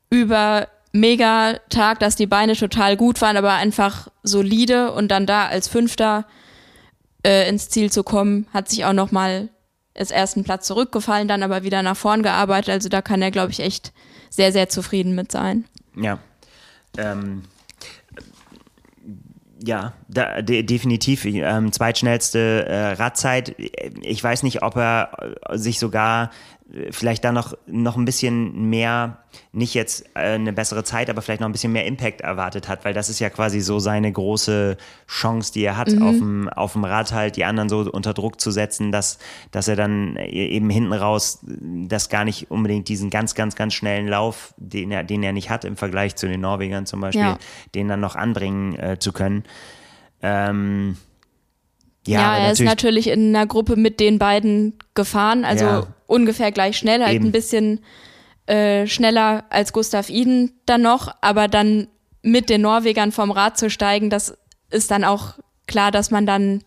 über mega Tag, dass die Beine total gut waren, aber einfach solide und dann da als Fünfter äh, ins Ziel zu kommen, hat sich auch noch ist ersten Platz zurückgefallen, dann aber wieder nach vorn gearbeitet. Also da kann er, glaube ich, echt sehr, sehr zufrieden mit sein. Ja. Ähm, ja, da, de, definitiv. Ähm, zweitschnellste äh, Radzeit. Ich weiß nicht, ob er sich sogar vielleicht da noch, noch ein bisschen mehr, nicht jetzt äh, eine bessere Zeit, aber vielleicht noch ein bisschen mehr Impact erwartet hat, weil das ist ja quasi so seine große Chance, die er hat, auf, dem, auf dem Rad halt die anderen so unter Druck zu setzen, dass, dass er dann eben hinten raus das gar nicht unbedingt diesen ganz, ganz, ganz schnellen Lauf, den er, den er nicht hat im Vergleich zu den Norwegern zum Beispiel, Ja. den dann noch anbringen äh, zu können. Ähm, ja, Ja, er ist natürlich in einer Gruppe mit den beiden gefahren, also Ja. Ungefähr gleich schnell, halt Eben. ein bisschen äh, schneller als Gustav Iden dann noch, aber dann mit den Norwegern vom Rad zu steigen, das ist dann auch klar, dass man dann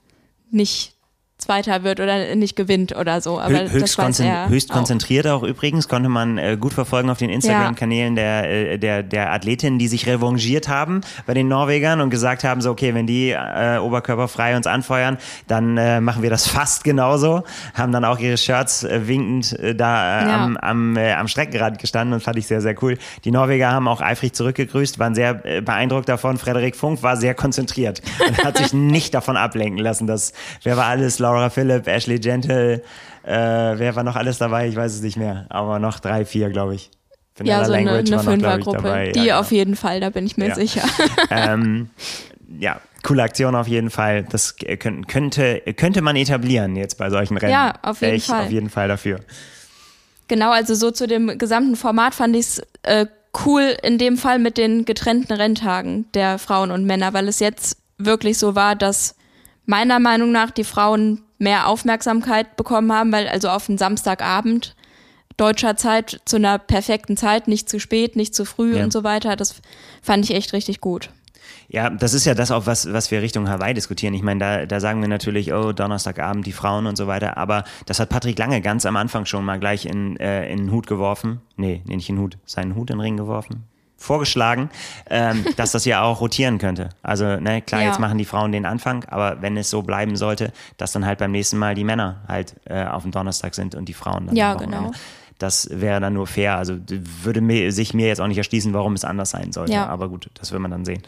nicht Zweiter wird oder nicht gewinnt oder so. Aber Hö- höchst, das weiß konzen er höchst auch. konzentriert auch übrigens, konnte man äh, gut verfolgen auf den Instagram-Kanälen der, äh, der, der Athletinnen, die sich revanchiert haben bei den Norwegern und gesagt haben, so okay, wenn die äh, oberkörperfrei uns anfeuern, dann äh, machen wir das fast genauso. Haben dann auch ihre Shirts äh, winkend äh, da Ja. am, am, am Streckenrand gestanden und fand ich sehr, sehr cool. Die Norweger haben auch eifrig zurückgegrüßt, waren sehr beeindruckt davon. Frederik Funk war sehr konzentriert und hat sich nicht davon ablenken lassen. Das, wer war alles? Laura Philipp, Ashley Gentle, äh, wer war noch alles dabei? Ich weiß es nicht mehr. Aber noch drei, vier, glaube ich. Ja, Vanilla so eine, Language eine ich, Fünfergruppe. Die ja, auf jeden Fall, da bin ich mir Ja. sicher. ähm, ja, coole Aktion auf jeden Fall. Das äh, könnte, könnte, man etablieren jetzt bei solchen Rennen. Ja, auf jeden ich Fall. auf jeden Fall dafür. Genau, also so zu dem gesamten Format fand ich es äh, cool in dem Fall mit den getrennten Renntagen der Frauen und Männer, weil es jetzt wirklich so war, dass meiner Meinung nach die Frauen mehr Aufmerksamkeit bekommen haben, weil also auf einen Samstagabend deutscher Zeit zu einer perfekten Zeit, nicht zu spät, nicht zu früh Ja. und so weiter, das fand ich echt richtig gut. Ja, das ist ja das auch, was, was wir Richtung Hawaii diskutieren. Ich meine, da, da sagen wir natürlich, oh, Donnerstagabend die Frauen und so weiter. Aber das hat Patrick Lange ganz am Anfang schon mal gleich in, äh, in den Hut geworfen. Nee, nee, nicht in den Hut, seinen Hut in den Ring geworfen. Vorgeschlagen, ähm, dass das ja auch rotieren könnte. Also, ne, klar, Ja. jetzt machen die Frauen den Anfang, aber wenn es so bleiben sollte, dass dann halt beim nächsten Mal die Männer halt äh, auf dem Donnerstag sind und die Frauen dann Ja, genau. Das wäre dann nur fair. Also würde mir, sich mir jetzt auch nicht erschließen, warum es anders sein sollte. Ja. Aber gut, das will man dann sehen.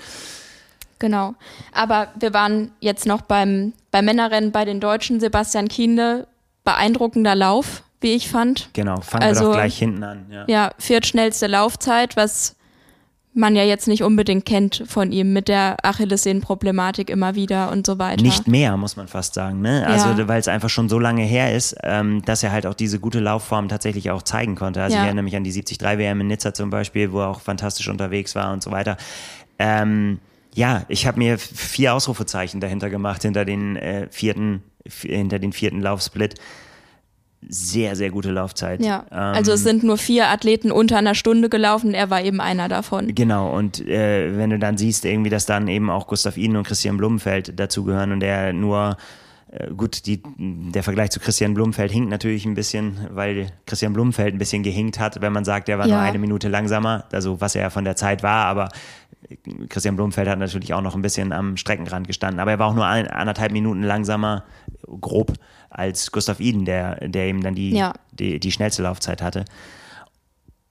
Genau. Aber wir waren jetzt noch beim, beim Männerrennen bei den Deutschen. Sebastian Kienle, beeindruckender Lauf, wie ich fand. Genau, fangen wir Also- doch gleich hinten an. Ja. Ja, viertschnellste Laufzeit, was man ja jetzt nicht unbedingt kennt von ihm mit der Achillessehnenproblematik immer wieder und so weiter. Nicht mehr, muss man fast sagen. Ne? Also, Ja. weil es einfach schon so lange her ist, ähm, dass er halt auch diese gute Laufform tatsächlich auch zeigen konnte. Also, Ja. ich erinnere mich an die 73 WM in Nizza zum Beispiel, wo er auch fantastisch unterwegs war und so weiter. Ähm, ja, ich habe mir vier Ausrufezeichen dahinter gemacht, hinter den äh, vierten, hinter den vierten Laufsplit. Sehr, sehr gute Laufzeit. Ja, Ähm, also es sind nur vier Athleten unter einer Stunde gelaufen, er war eben einer davon. Genau, und äh, wenn du dann siehst, irgendwie, dass dann eben auch Gustav Iden und Christian Blumenfeld dazugehören und er nur Äh, gut, die, der Vergleich zu Christian Blumenfeld hinkt natürlich ein bisschen, weil Christian Blumenfeld ein bisschen gehinkt hat, wenn man sagt, er war Ja. nur eine Minute langsamer, also was er von der Zeit war, aber Christian Blumenfeld hat natürlich auch noch ein bisschen am Streckenrand gestanden, aber er war auch nur ein, anderthalb Minuten langsamer, grob, als Gustav Iden, der, der eben dann die, Ja. die, die schnellste Laufzeit hatte.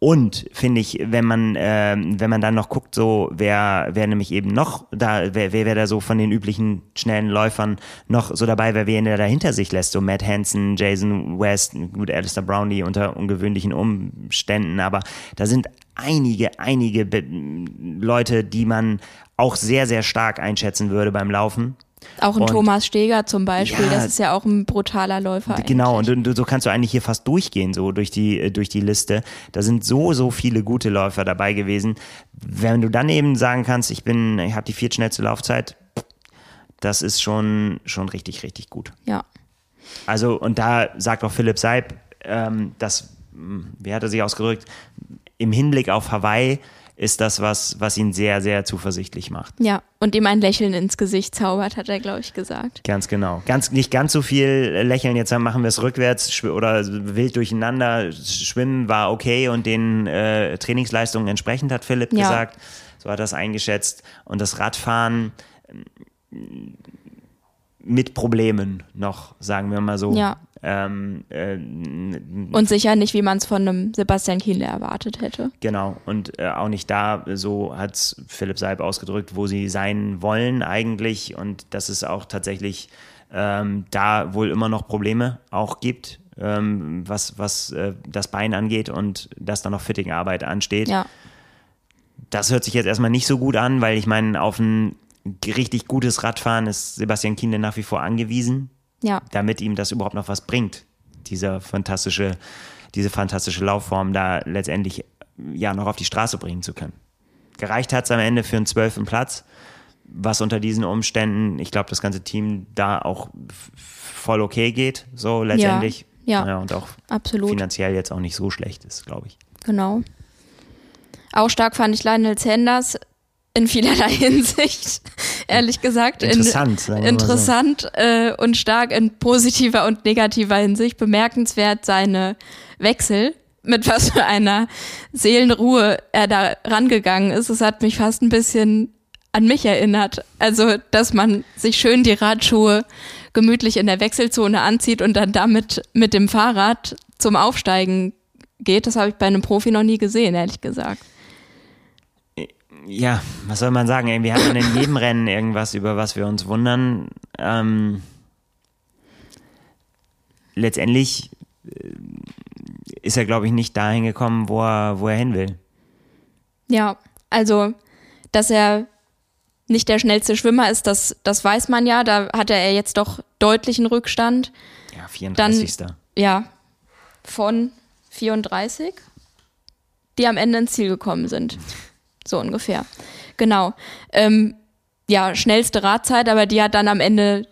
Und finde ich, wenn man, ähm, wenn man dann noch guckt, so wer, wer nämlich eben noch da, wer, wer, wer da so von den üblichen schnellen Läufern noch so dabei wäre, wen er da hinter sich lässt, so Matt Hansen, Jason West, gut, Alistair Brownlee unter ungewöhnlichen Umständen, aber da sind einige, einige Leute, die man auch sehr, sehr stark einschätzen würde beim Laufen. Auch ein Und- Thomas Steger zum Beispiel, Ja. das ist ja auch ein brutaler Läufer. Genau, eigentlich. und, und so kannst du eigentlich hier fast durchgehen, so durch die, äh, durch die Liste. Da sind so, so viele gute Läufer dabei gewesen. Wenn du dann eben sagen kannst, ich bin, ich habe die viertschnellste Laufzeit, das ist schon, schon richtig, richtig gut. Ja. Also, und da sagt auch Philipp Seib, ähm, dass, mh, wie hat er sich ausgedrückt, im Hinblick auf Hawaii ist das was, was ihn sehr, sehr zuversichtlich macht. Ja, und ihm ein Lächeln ins Gesicht zaubert, hat er, glaube ich, gesagt. Ganz genau. Ganz, nicht ganz so viel lächeln, jetzt machen wir es rückwärts oder wild durcheinander. Schwimmen war okay und den äh, Trainingsleistungen entsprechend, hat Philipp Ja. gesagt. So hat er es eingeschätzt. Und das Radfahren ähm, mit Problemen noch, sagen wir mal so. Ja. Ähm, äh, Und sicher nicht, wie man es von einem Sebastian Kienle erwartet hätte. Genau, und äh, auch nicht da, so hat Philipp Seib ausgedrückt, wo sie sein wollen eigentlich und dass es auch tatsächlich ähm, da wohl immer noch Probleme auch gibt, ähm, was, was äh, das Bein angeht und dass da noch Fittingarbeit ansteht. Ja, Das hört sich jetzt erstmal nicht so gut an, weil ich meine, auf ein richtig gutes Radfahren ist Sebastian Kienle nach wie vor angewiesen ja, damit ihm das überhaupt noch was bringt, dieser fantastische, diese fantastische Laufform da letztendlich ja noch auf die Straße bringen zu können. Gereicht hat es am Ende für einen zwölften Platz, was unter diesen Umständen, ich glaube, das ganze Team da auch voll okay geht, so letztendlich. ja. und auch absolut. finanziell jetzt auch nicht so schlecht ist, glaube ich. Genau. Auch stark fand ich Lionel Sanders in vielerlei Hinsicht, ehrlich gesagt. Interessant, In, mal so. interessant äh, und stark in positiver und negativer Hinsicht. Bemerkenswert seine Wechsel, mit was für einer Seelenruhe er da rangegangen ist. Es hat mich fast ein bisschen an mich erinnert. Also, dass man sich schön die Radschuhe gemütlich in der Wechselzone anzieht und dann damit mit dem Fahrrad zum Aufsteigen geht. Das habe ich bei einem Profi noch nie gesehen, ehrlich gesagt. Ja, was soll man sagen? Irgendwie hat man in jedem Rennen irgendwas, über was wir uns wundern. Ähm, letztendlich äh, ist er, glaube ich, nicht dahin gekommen, wo er, wo er hin will. Ja, also, dass er nicht der schnellste Schwimmer ist, das, das weiß man ja. Da hatte er jetzt doch deutlichen Rückstand. Ja, 34. Ja, von 34, die am Ende ins Ziel gekommen sind. So ungefähr. Genau. Ähm, ja, schnellste Radzeit, aber die hat dann am Ende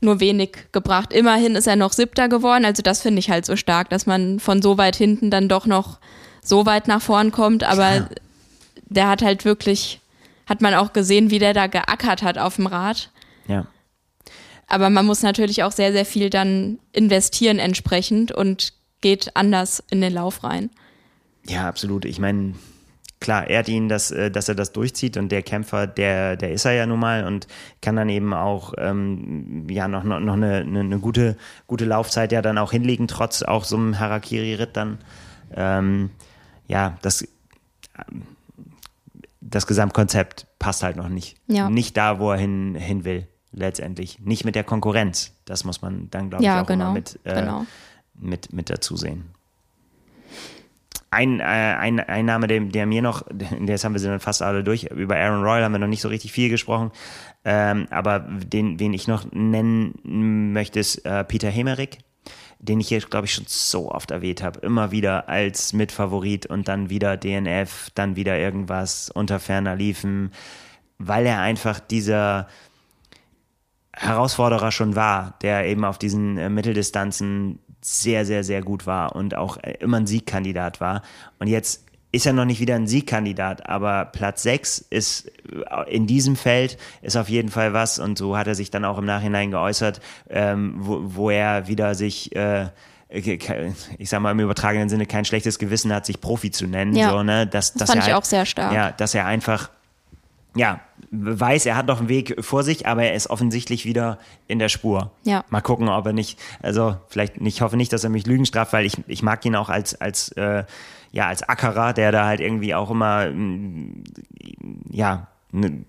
nur wenig gebracht. Immerhin ist er noch Siebter geworden, also das finde ich halt so stark, dass man von so weit hinten dann doch noch so weit nach vorn kommt, aber Klar. der hat halt wirklich, hat man auch gesehen, wie der da geackert hat auf dem Rad. Ja. Aber man muss natürlich auch sehr, sehr viel dann investieren entsprechend und geht anders in den Lauf rein. Ja, absolut. Ich meine, klar, ehrt ihn, dass, äh, dass er das durchzieht und der Kämpfer, der, der ist er ja nun mal und kann dann eben auch ähm, ja noch, noch, noch eine, eine, gute, gute Laufzeit ja dann auch hinlegen, trotz auch so einem Harakiri-Ritt dann. Ähm, ja, das, das Gesamtkonzept passt halt noch nicht. Ja. Nicht da, wo er hin, hin will, letztendlich. Nicht mit der Konkurrenz. Das muss man dann, glaube ich, Ja, auch genau. immer mit, äh, genau. mit, mit dazu sehen. Ein, äh, ein, ein Name, der, der mir noch, jetzt haben wir sie dann fast alle durch, über Aaron Royal haben wir noch nicht so richtig viel gesprochen, ähm, aber den, wen ich noch nennen möchte, ist äh, Peter Hemerick, den ich hier, glaube ich, schon so oft erwähnt habe, immer wieder als Mitfavorit und dann wieder DNF, dann wieder irgendwas unter ferner liefen, weil er einfach dieser, Herausforderer schon war, der eben auf diesen äh, Mitteldistanzen sehr, sehr, sehr gut war und auch äh, immer ein Siegkandidat war. Und jetzt ist ja noch nicht wieder ein Siegkandidat, aber Platz 6 ist äh, in diesem Feld ist auf jeden Fall was und so hat er sich dann auch im Nachhinein geäußert, ähm, wo, wo er wieder sich äh, ich sag mal im übertragenen Sinne kein schlechtes Gewissen hat, sich Profi zu nennen. Ja. So, ne? dass, Das dass fand er ich halt, auch sehr stark. Ja, dass er einfach ja, weiß, er hat noch einen Weg vor sich, aber er ist offensichtlich wieder in der Spur. Ja. Mal gucken, ob er nicht, also vielleicht, ich hoffe nicht, dass er mich Lügen straft, weil ich, ich mag ihn auch als, als, äh, ja, als Ackerer, der da halt irgendwie auch immer, mm, ja, ne,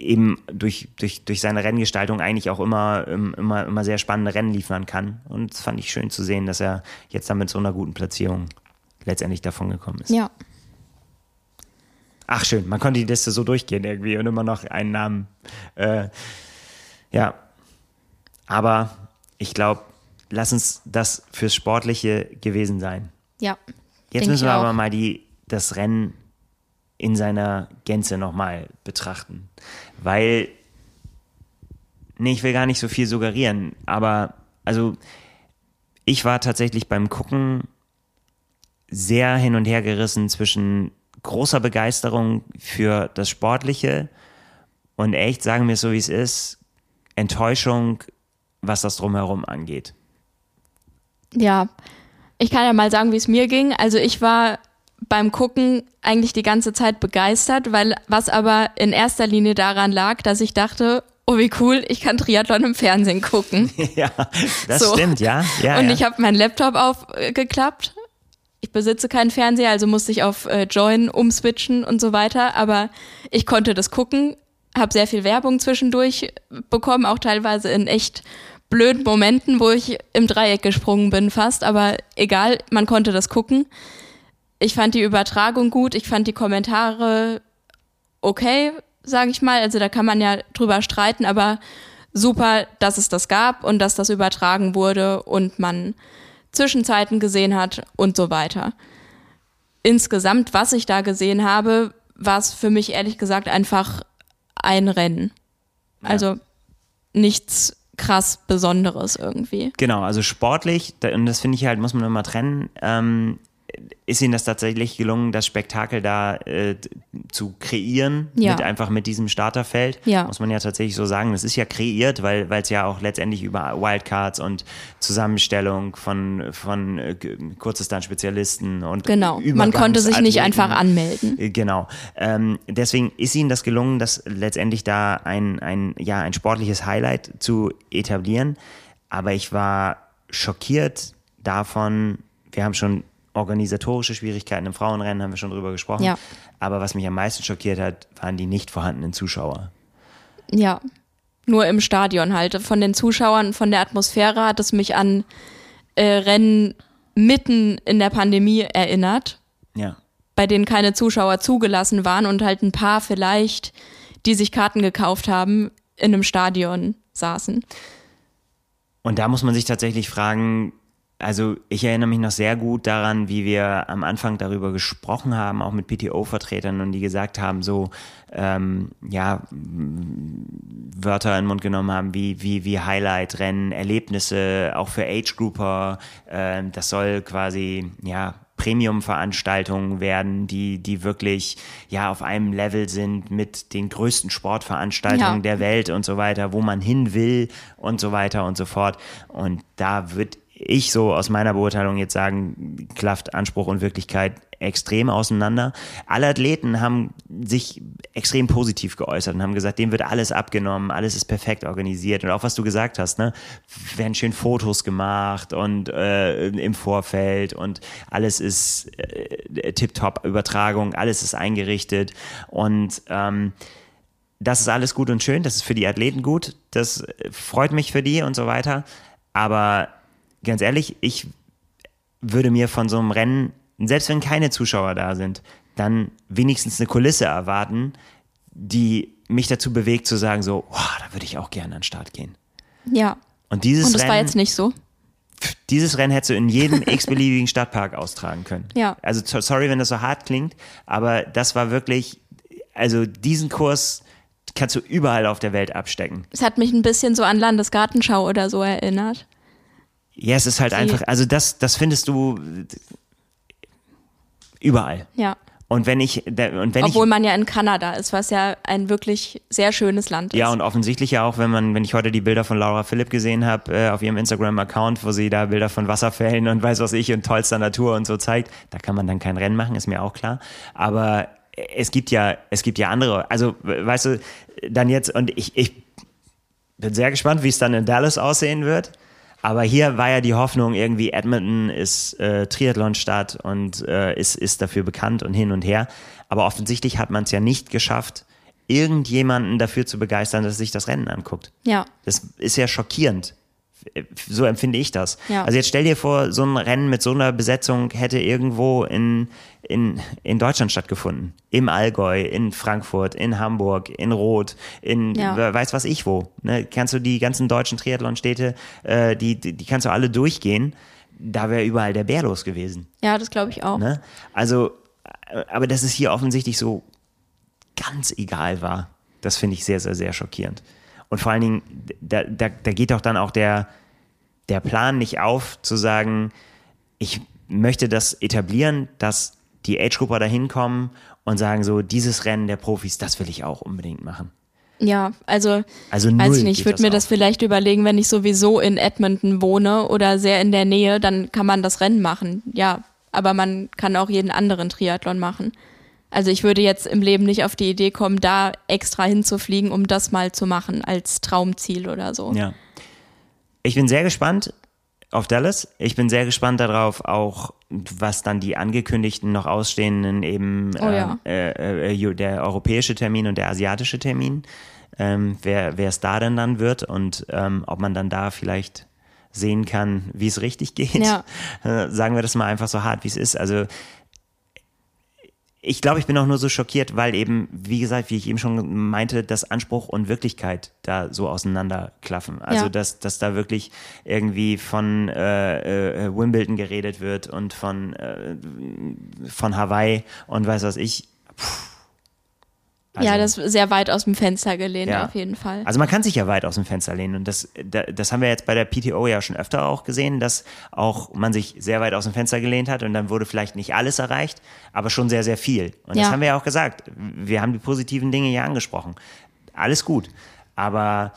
eben durch, durch, durch seine Renngestaltung eigentlich auch immer, ähm, immer, immer sehr spannende Rennen liefern kann. Und das fand ich schön zu sehen, dass er jetzt dann mit so einer guten Platzierung letztendlich davon gekommen ist. Ja. Ach schön, man konnte die Liste so durchgehen irgendwie und immer noch einen Namen. Äh, ja, aber ich glaube, lass uns das fürs Sportliche gewesen sein. Ja. Jetzt müssen wir aber mal die, das Rennen in seiner Gänze nochmal betrachten. Weil, nee, ich will gar nicht so viel suggerieren, aber also ich war tatsächlich beim Gucken sehr hin und her gerissen zwischen großer Begeisterung für das Sportliche und echt, sagen wir es so wie es ist, Enttäuschung, was das drumherum angeht. Ja, ich kann ja mal sagen, wie es mir ging. Also ich war beim Gucken eigentlich die ganze Zeit begeistert, weil was aber in erster Linie daran lag, dass ich dachte, oh wie cool, ich kann Triathlon im Fernsehen gucken. ja, das So. stimmt, ja. ja und ja. ich habe meinen Laptop aufgeklappt. Ich besitze keinen Fernseher, also musste ich auf äh, Join umswitchen und so weiter. Aber ich konnte das gucken, habe sehr viel Werbung zwischendurch bekommen, auch teilweise in echt blöden Momenten, wo ich im Dreieck gesprungen bin fast. Aber egal, man konnte das gucken. Ich fand die Übertragung gut, ich fand die Kommentare okay, sage ich mal. Also da kann man ja drüber streiten, aber super, dass es das gab und dass das übertragen wurde und man Zwischenzeiten gesehen hat und so weiter. Insgesamt, was ich da gesehen habe, war es für mich ehrlich gesagt einfach ein Rennen. Also nichts krass Besonderes irgendwie. Genau, also sportlich, und das finde ich halt, muss man immer trennen, ähm, ist ihnen das tatsächlich gelungen, das Spektakel da äh, zu kreieren, Ja. mit einfach mit diesem Starterfeld. Ja. Muss man ja tatsächlich so sagen. Das ist ja kreiert, weil es ja auch letztendlich über Wildcards und Zusammenstellung von, von äh, Kurzdistanz-Spezialisten und Genau. Man konnte sich nicht einfach anmelden. Äh, Genau. Ähm, deswegen ist ihnen das gelungen, das letztendlich da ein, ein, ja, ein sportliches Highlight zu etablieren. Aber ich war schockiert davon, wir haben schon organisatorische Schwierigkeiten im Frauenrennen, haben wir schon drüber gesprochen. Ja. Aber was mich am meisten schockiert hat, waren die nicht vorhandenen Zuschauer. Ja. Nur im Stadion halt. Von den Zuschauern, von der Atmosphäre hat es mich an äh, Rennen mitten in der Pandemie erinnert. Ja. bei denen keine Zuschauer zugelassen waren und halt ein paar vielleicht, die sich Karten gekauft haben, in einem Stadion saßen. Und da muss man sich tatsächlich fragen, also ich erinnere mich noch sehr gut daran, wie wir am Anfang darüber gesprochen haben, auch mit PTO-Vertretern und die gesagt haben, so, ähm, ja, Wörter in den Mund genommen haben, wie, wie, wie Highlight-Rennen, Erlebnisse, auch für Age-Grouper, ähm, das soll quasi, ja, Premium-Veranstaltungen werden, die, die wirklich ja auf einem Level sind mit den größten Sportveranstaltungen Ja. der Welt und so weiter, wo man hin will und so weiter und so fort. Und da würde ich so aus meiner Beurteilung jetzt sagen, klafft Anspruch und Wirklichkeit extrem auseinander. Alle Athleten haben sich extrem positiv geäußert und haben gesagt, dem wird alles abgenommen, alles ist perfekt organisiert. Und auch was du gesagt hast, ne, werden schön Fotos gemacht und äh, im Vorfeld und alles ist äh, tipptopp Übertragung, alles ist eingerichtet und ähm, das ist alles gut und schön, das ist für die Athleten gut, das äh, freut mich für die und so weiter. Aber ganz ehrlich, ich würde mir von so einem Rennen, selbst wenn keine Zuschauer da sind, dann wenigstens eine Kulisse erwarten, die mich dazu bewegt zu sagen, so, wow, da würde ich auch gerne an den Start gehen. Ja. Und dieses Und das Rennen, war jetzt nicht so. dieses Rennen hättest du in jedem x-beliebigen Stadtpark austragen können. Ja. Also so- sorry, wenn das so hart klingt, aber das war wirklich, also diesen Kurs kannst du überall auf der Welt abstecken. Es hat mich ein bisschen so an Landesgartenschau oder so erinnert. Ja, es ist halt Die- einfach, also das, das findest du, Überall. Ja. Und wenn ich, und wenn Obwohl ich, man ja in Kanada ist, was ja ein wirklich sehr schönes Land ist. ja, und offensichtlich ja auch, wenn man, wenn ich heute die Bilder von Laura Philipp gesehen habe, äh, auf ihrem Instagram-Account, wo sie da Bilder von Wasserfällen und weiß was ich und tollster Natur und so zeigt, da kann man dann kein Rennen machen, ist mir auch klar. Aber es gibt ja, es gibt ja andere, also, weißt du, dann jetzt, und ich, ich bin sehr gespannt, wie es dann in Dallas aussehen wird. Aber hier war ja die Hoffnung, irgendwie Edmonton ist äh, Triathlonstadt und äh, ist, ist dafür bekannt und hin und her. Aber offensichtlich hat man es ja nicht geschafft, irgendjemanden dafür zu begeistern, dass er sich das Rennen anguckt. Ja. Das ist ja schockierend. So empfinde ich das. Ja. Also jetzt stell dir vor, so ein Rennen mit so einer Besetzung hätte irgendwo in, in, in Deutschland stattgefunden. Im Allgäu, in Frankfurt, in Hamburg, in Roth, in Ja. weiß was ich wo. Ne? Kannst du die ganzen deutschen Triathlon-Städte, äh, die, die, die kannst du alle durchgehen. Da wäre überall der Bär los gewesen. Ja, das glaube ich auch. Ne? Also, äh, aber dass es hier offensichtlich so ganz egal war, das finde ich sehr, sehr, sehr schockierend. Und vor allen Dingen, da, da, da geht doch dann auch der, der Plan nicht auf, zu sagen, ich möchte das etablieren, dass die Age-Grupper da hinkommen und sagen so, dieses Rennen der Profis, das will ich auch unbedingt machen. Ja, also, Also weiß ich nicht, ich würde das mir das auf. vielleicht überlegen, wenn ich sowieso in Edmonton wohne oder sehr in der Nähe, dann kann man das Rennen machen. Ja, aber man kann auch jeden anderen Triathlon machen. Also ich würde jetzt im Leben nicht auf die Idee kommen, da extra hinzufliegen, um das mal zu machen als Traumziel oder so. Ja. Ich bin sehr gespannt auf Dallas. Ich bin sehr gespannt darauf, auch was dann die angekündigten noch ausstehenden eben Oh ja. äh, äh, äh, der europäische Termin und der asiatische Termin, ähm, wer wer es da denn dann wird und ähm, ob man dann da vielleicht sehen kann, wie es richtig geht. Ja. Äh, sagen wir das mal einfach so hart, wie es ist. Also ich glaube, ich bin auch nur so schockiert, weil eben, wie gesagt, wie ich eben schon meinte, dass Anspruch und Wirklichkeit da so auseinanderklaffen. Also, Ja. dass, dass da wirklich irgendwie von äh, äh, Wimbledon geredet wird und von, äh, von Hawaii und weiß was ich. Puh. Ja, Also- das ist sehr weit aus dem Fenster gelehnt, Ja. auf jeden Fall. Also man kann sich ja weit aus dem Fenster lehnen und das, da- das haben wir jetzt bei der PTO ja schon öfter auch gesehen, dass auch man sich sehr weit aus dem Fenster gelehnt hat und dann wurde vielleicht nicht alles erreicht, aber schon sehr, sehr viel. Und das Ja. haben wir ja auch gesagt. Wir haben die positiven Dinge ja angesprochen. Alles gut. Aber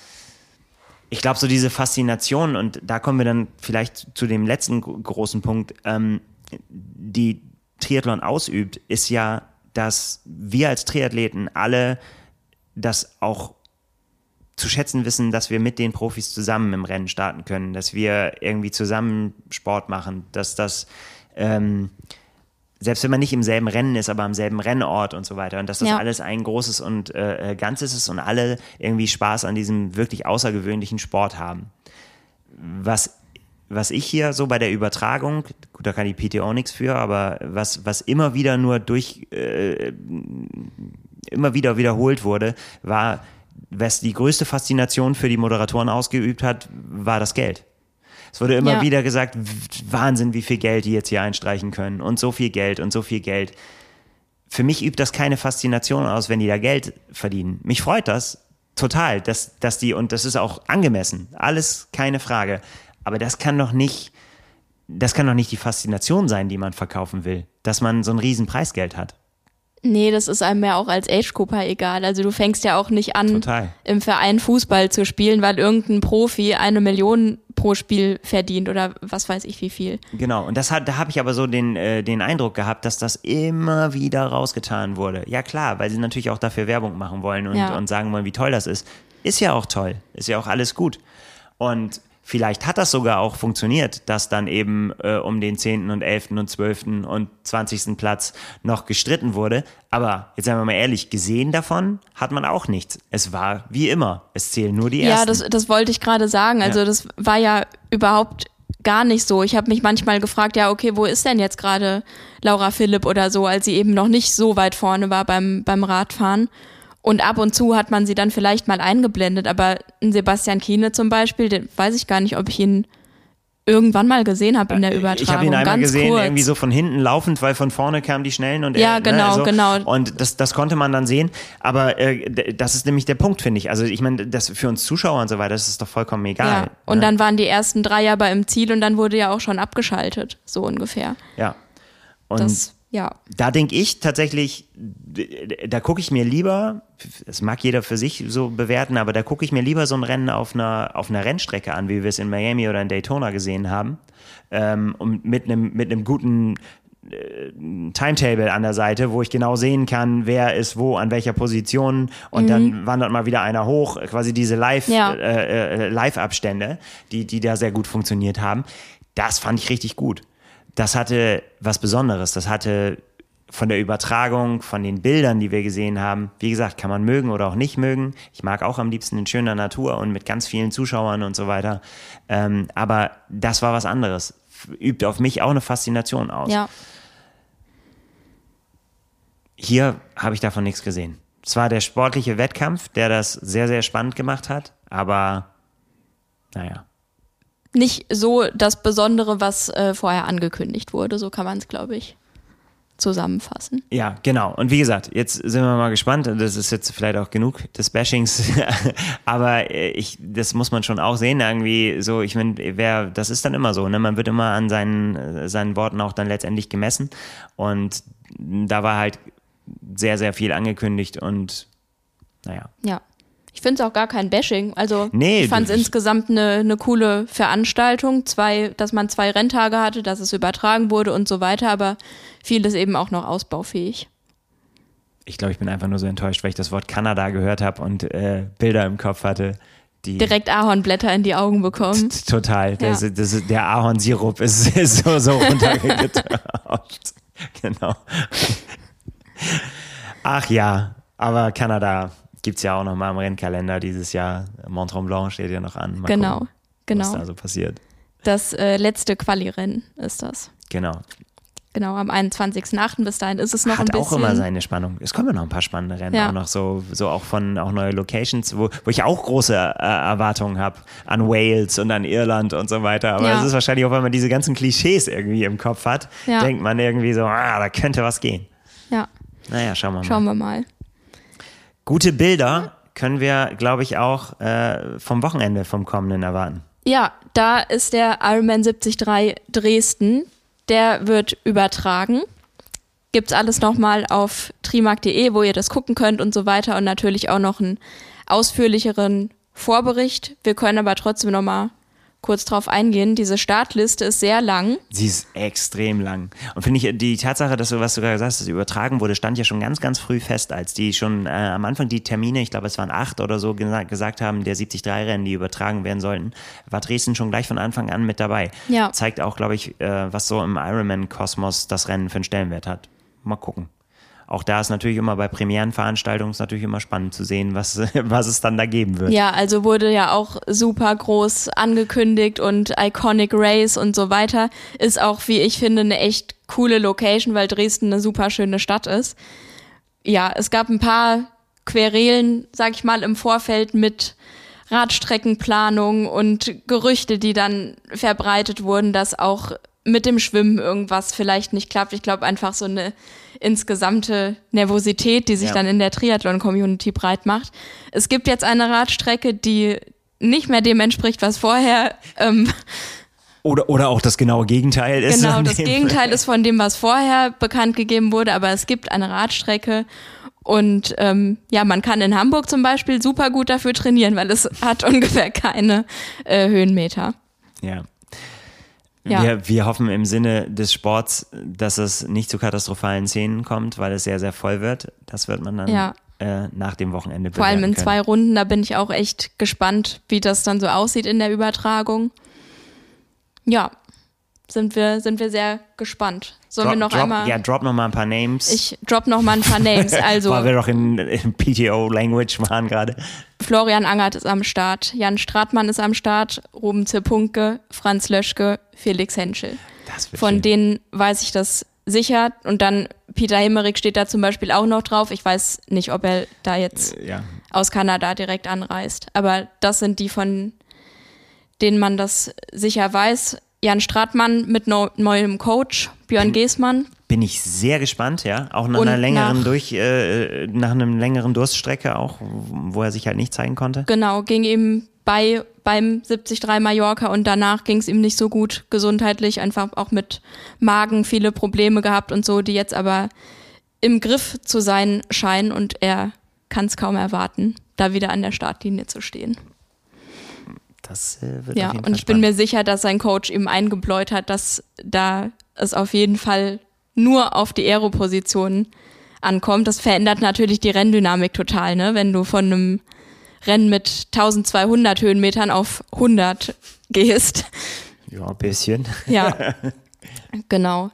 ich glaube, so diese Faszination, und da kommen wir dann vielleicht zu dem letzten gro- großen Punkt, ähm, die Triathlon ausübt, ist ja, dass wir als Triathleten alle das auch zu schätzen wissen, dass wir mit den Profis zusammen im Rennen starten können, dass wir irgendwie zusammen Sport machen, dass das ähm, selbst wenn man nicht im selben Rennen ist, aber am selben Rennort und so weiter und dass das Ja. alles ein großes und äh, Ganzes ist und alle irgendwie Spaß an diesem wirklich außergewöhnlichen Sport haben. Was was ich hier so bei der Übertragung, gut, da kann die PTO nichts für, aber was, was immer wieder nur durch, äh, immer wieder wiederholt wurde, war, was die größte Faszination für die Moderatoren ausgeübt hat, war das Geld. Es wurde immer Ja. wieder gesagt, Wahnsinn, wie viel Geld die jetzt hier einstreichen können und so viel Geld und so viel Geld. Für mich übt das keine Faszination aus, wenn die da Geld verdienen. Mich freut das total, dass, dass die, und das ist auch angemessen, alles keine Frage. Aber das kann doch nicht, das kann doch nicht die Faszination sein, die man verkaufen will, dass man so ein riesen Preisgeld hat. Nee, das ist einem ja auch als Age-Grupper egal. Also du fängst ja auch nicht an, Total. im Verein Fußball zu spielen, weil irgendein Profi eine Million pro Spiel verdient oder was weiß ich wie viel. Genau, und das hat, da habe ich aber so den, äh, den Eindruck gehabt, dass das immer wieder rausgetan wurde. Ja klar, weil sie natürlich auch dafür Werbung machen wollen und, Ja. und sagen wollen, wie toll das ist. Ist ja auch toll, ist ja auch alles gut. Und vielleicht hat das sogar auch funktioniert, dass dann eben äh, um den 10. und 11. und 12. und 20. Platz noch gestritten wurde. Aber jetzt seien wir mal ehrlich, gesehen davon hat man auch nichts. Es war wie immer, es zählen nur die Ja, Ersten. das, das wollte ich gerade sagen. Also Ja. das war ja überhaupt gar nicht so. Ich habe mich manchmal gefragt, ja, okay, wo ist denn jetzt gerade Laura Philipp oder so, als sie eben noch nicht so weit vorne war beim, beim Radfahren. Und ab und zu hat man sie dann vielleicht mal eingeblendet, aber ein Sebastian Kiene zum Beispiel, den weiß ich gar nicht, ob ich ihn irgendwann mal gesehen habe in der Übertragung. Ich habe ihn einmal gesehen, kurz. irgendwie so von hinten laufend, weil von vorne kamen die Schnellen und Ja, er, genau, ne, so. genau. Und das, das konnte man dann sehen. Aber äh, das ist nämlich der Punkt, finde ich. Also ich meine, das für uns Zuschauer und so weiter, das ist doch vollkommen egal. Ja, und ne? dann waren die ersten drei aber im Ziel und dann wurde ja auch schon abgeschaltet, so ungefähr. ja. Und Das Ja. Da denke ich tatsächlich, da gucke ich mir lieber, das mag jeder für sich so bewerten, aber da gucke ich mir lieber so ein Rennen auf einer, auf einer Rennstrecke an, wie wir es in Miami oder in Daytona gesehen haben. Ähm, und mit einem mit einem guten äh, Timetable an der Seite, wo ich genau sehen kann, wer ist wo, an welcher Position und mhm. dann wandert mal wieder einer hoch, quasi diese Live, ja. äh, äh, Live-Abstände, die, die da sehr gut funktioniert haben. Das fand ich richtig gut das hatte was Besonderes. Das hatte von der Übertragung, von den Bildern, die wir gesehen haben, wie gesagt, kann man mögen oder auch nicht mögen. Ich mag auch am liebsten in schöner Natur und mit ganz vielen Zuschauern und so weiter. Ähm, aber das war was anderes. Übt auf mich auch eine Faszination aus. Ja. Hier habe ich davon nichts gesehen. Es war der sportliche Wettkampf, der das sehr, sehr spannend gemacht hat, aber naja nicht so das Besondere, was äh, vorher angekündigt wurde. So kann man es, glaube ich, zusammenfassen. Ja, genau. Und wie gesagt, jetzt sind wir mal gespannt. Das ist jetzt vielleicht auch genug des Bashings, aber äh, ich, das muss man schon auch sehen. Irgendwie so, ich meine, wer, das ist dann immer so. Ne? Man wird immer an seinen, äh, seinen Worten auch dann letztendlich gemessen. Und da war halt sehr, sehr viel angekündigt und naja. Ja. Ich finde es auch gar kein Bashing. Also nee, ich fand es insgesamt eine, eine coole Veranstaltung. Zwei, dass man zwei Renntage hatte, dass es übertragen wurde und so weiter, aber vieles eben auch noch ausbaufähig. Ich glaube, ich bin einfach nur so enttäuscht, weil ich das Wort Kanada gehört habe und äh, Bilder im Kopf hatte. Die Direkt Ahornblätter in die Augen bekommen. Total. Ja. Das, das, der Ahornsirup ist, ist so, so runtergetaucht. genau. Ach ja, aber Kanada, gibt es ja auch noch mal im Rennkalender dieses Jahr. Mont Tremblant steht ja noch an. Mal genau, gucken, genau. Was da so passiert. Das äh, letzte Quali-Rennen ist das. Genau. Genau, am 21.08. bis dahin ist es noch Hat ein bisschen. auch immer seine Spannung. Es kommen ja noch ein paar spannende Rennen, ja. auch noch so, so auch von auch neue Locations, wo, wo ich auch große äh, Erwartungen habe an Wales und an Irland und so weiter. Aber es ja. ist wahrscheinlich auch, weil man diese ganzen Klischees irgendwie im Kopf hat, ja. denkt man irgendwie so, ah, da könnte was gehen. Ja. Naja, schauen wir mal. Schauen wir mal. Gute Bilder können wir, glaube ich, auch äh, vom Wochenende vom kommenden erwarten. Ja, da ist der Ironman 73 Dresden. Der wird übertragen. Gibt's alles nochmal auf trimark.de, wo ihr das gucken könnt und so weiter und natürlich auch noch einen ausführlicheren Vorbericht. Wir können aber trotzdem nochmal kurz drauf eingehen. Diese Startliste ist sehr lang. Sie ist extrem lang. Und finde ich, die Tatsache, dass du, was du gerade gesagt hast, dass übertragen wurde, stand ja schon ganz, ganz früh fest, als die schon äh, am Anfang die Termine, ich glaube, es waren acht oder so, gesa gesagt haben, der 73-Rennen, die übertragen werden sollten, war Dresden schon gleich von Anfang an mit dabei. Ja. Zeigt auch, glaube ich, äh, was so im Ironman-Kosmos das Rennen für einen Stellenwert hat. Mal gucken auch da ist natürlich immer bei Premierenveranstaltungen natürlich immer spannend zu sehen, was, was es dann da geben wird. Ja, also wurde ja auch super groß angekündigt und Iconic Race und so weiter. Ist auch, wie ich finde, eine echt coole Location, weil Dresden eine super schöne Stadt ist. Ja, es gab ein paar Querelen, sag ich mal, im Vorfeld mit Radstreckenplanung und Gerüchte, die dann verbreitet wurden, dass auch mit dem Schwimmen irgendwas vielleicht nicht klappt. Ich glaube einfach so eine insgesamte Nervosität, die sich ja. dann in der Triathlon-Community breit macht. Es gibt jetzt eine Radstrecke, die nicht mehr dem entspricht, was vorher. Ähm, oder, oder auch das genaue Gegenteil ist. Genau, das Gegenteil ist von dem, was vorher bekannt gegeben wurde, aber es gibt eine Radstrecke und ähm, ja, man kann in Hamburg zum Beispiel super gut dafür trainieren, weil es hat ungefähr keine äh, Höhenmeter. Ja. Ja. Wir, wir hoffen im Sinne des Sports, dass es nicht zu katastrophalen Szenen kommt, weil es sehr, sehr voll wird. Das wird man dann ja. äh, nach dem Wochenende Vor allem in können. zwei Runden, da bin ich auch echt gespannt, wie das dann so aussieht in der Übertragung. Ja, sind wir, sind wir sehr gespannt. Sollen drop, wir noch drop, einmal. Ja, drop noch mal ein paar Names. Ich drop noch mal ein paar Names. Also. Weil wir doch in, in PTO-Language waren gerade. Florian Angert ist am Start, Jan Stratmann ist am Start, Ruben Zirpunke, Franz Löschke, Felix Henschel. Von schön. denen weiß ich das sicher. Und dann Peter Himmerich steht da zum Beispiel auch noch drauf. Ich weiß nicht, ob er da jetzt äh, ja. aus Kanada direkt anreist. Aber das sind die, von denen man das sicher weiß. Jan Stratmann mit no neuem Coach, Björn bin, Geßmann. Bin ich sehr gespannt, ja. Auch nach Und einer längeren nach, durch, äh, nach einem längeren Durststrecke auch, wo er sich halt nicht zeigen konnte. Genau, ging ihm bei beim 73 Mallorca und danach ging es ihm nicht so gut gesundheitlich, einfach auch mit Magen viele Probleme gehabt und so, die jetzt aber im Griff zu sein scheinen und er kann es kaum erwarten, da wieder an der Startlinie zu stehen. Das äh, wird Ja, auf jeden und ich bin mir sicher, dass sein Coach ihm eingebläut hat, dass da es auf jeden Fall nur auf die Aero-Position ankommt. Das verändert natürlich die Renndynamik total, ne? Wenn du von einem Rennen mit 1200 Höhenmetern auf 100 gehst. Ja, ein bisschen. Ja, genau.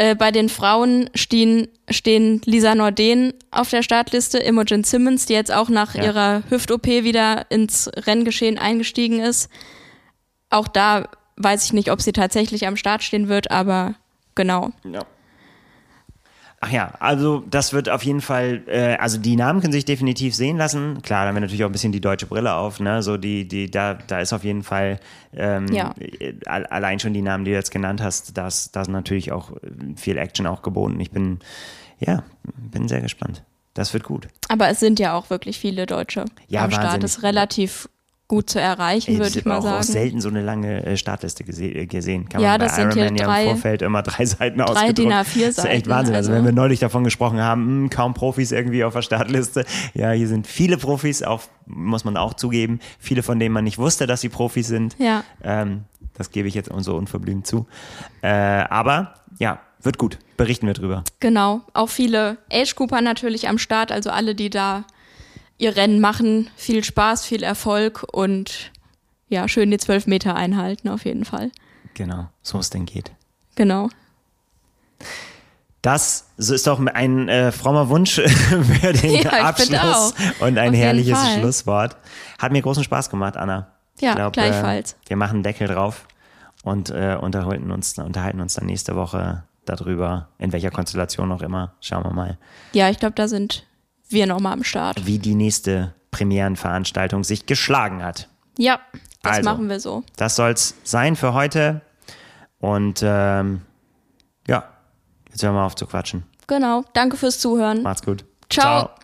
Äh, bei den Frauen stehen, stehen Lisa Norden auf der Startliste, Imogen Simmons, die jetzt auch nach Ja. ihrer Hüft-OP wieder ins Renngeschehen eingestiegen ist. Auch da weiß ich nicht, ob sie tatsächlich am Start stehen wird, aber genau. Ja. Ach ja, also das wird auf jeden Fall, äh, also die Namen können sich definitiv sehen lassen. Klar, da haben wir natürlich auch ein bisschen die deutsche Brille auf, ne? So die, die, da, da ist auf jeden Fall ähm, Ja. äh, al- allein schon die Namen, die du jetzt genannt hast, da ist da ist natürlich auch äh, viel Action auch geboten. Ich bin, ja, bin sehr gespannt. Das wird gut. Aber es sind ja auch wirklich viele Deutsche Ja, am Start. wahnsinnig. Das ist relativ gut zu erreichen, würde ich mal auch, auch sagen. selten so eine lange äh, Startliste gese äh, gesehen. Kann Ja, man bei das sind hier Ironman ja drei- im Vorfeld immer drei Seiten drei ausgedruckt. DIN A4 Das ist echt Seiten, Wahnsinn. Also, also- wenn wir neulich davon gesprochen haben, hm, kaum Profis irgendwie auf der Startliste. Ja, hier sind viele Profis, auch, muss man auch zugeben. Viele, von denen man nicht wusste, dass sie Profis sind. Ja. Ähm, das gebe ich jetzt so unverblümt zu. Äh, aber ja, wird gut. Berichten wir drüber. Genau, auch viele Age-Cooper natürlich am Start, also alle, die da ihr Rennen machen. Viel Spaß, viel Erfolg und ja, schön die 12 Meter einhalten auf jeden Fall. Genau, so es denn geht. Genau. Das so ist doch ein äh, frommer Wunsch für den Ja, ich Abschluss und ein Auf herrliches. Schlusswort. Hat mir großen Spaß gemacht, Anna. Ja, glaub, gleichfalls. Äh, wir machen einen Deckel drauf und äh, unterhalten, uns, unterhalten uns dann nächste Woche darüber, in welcher Konstellation auch immer. Schauen wir mal, Ja, ich glaube, da sind wir nochmal am Start. wie die nächste Premierenveranstaltung sich geschlagen hat. Ja, das Also. machen wir so. Das soll's sein für heute. Und ähm, ja, jetzt hören wir auf zu quatschen. Genau. Danke fürs Zuhören. Macht's gut. Ciao. Ciao.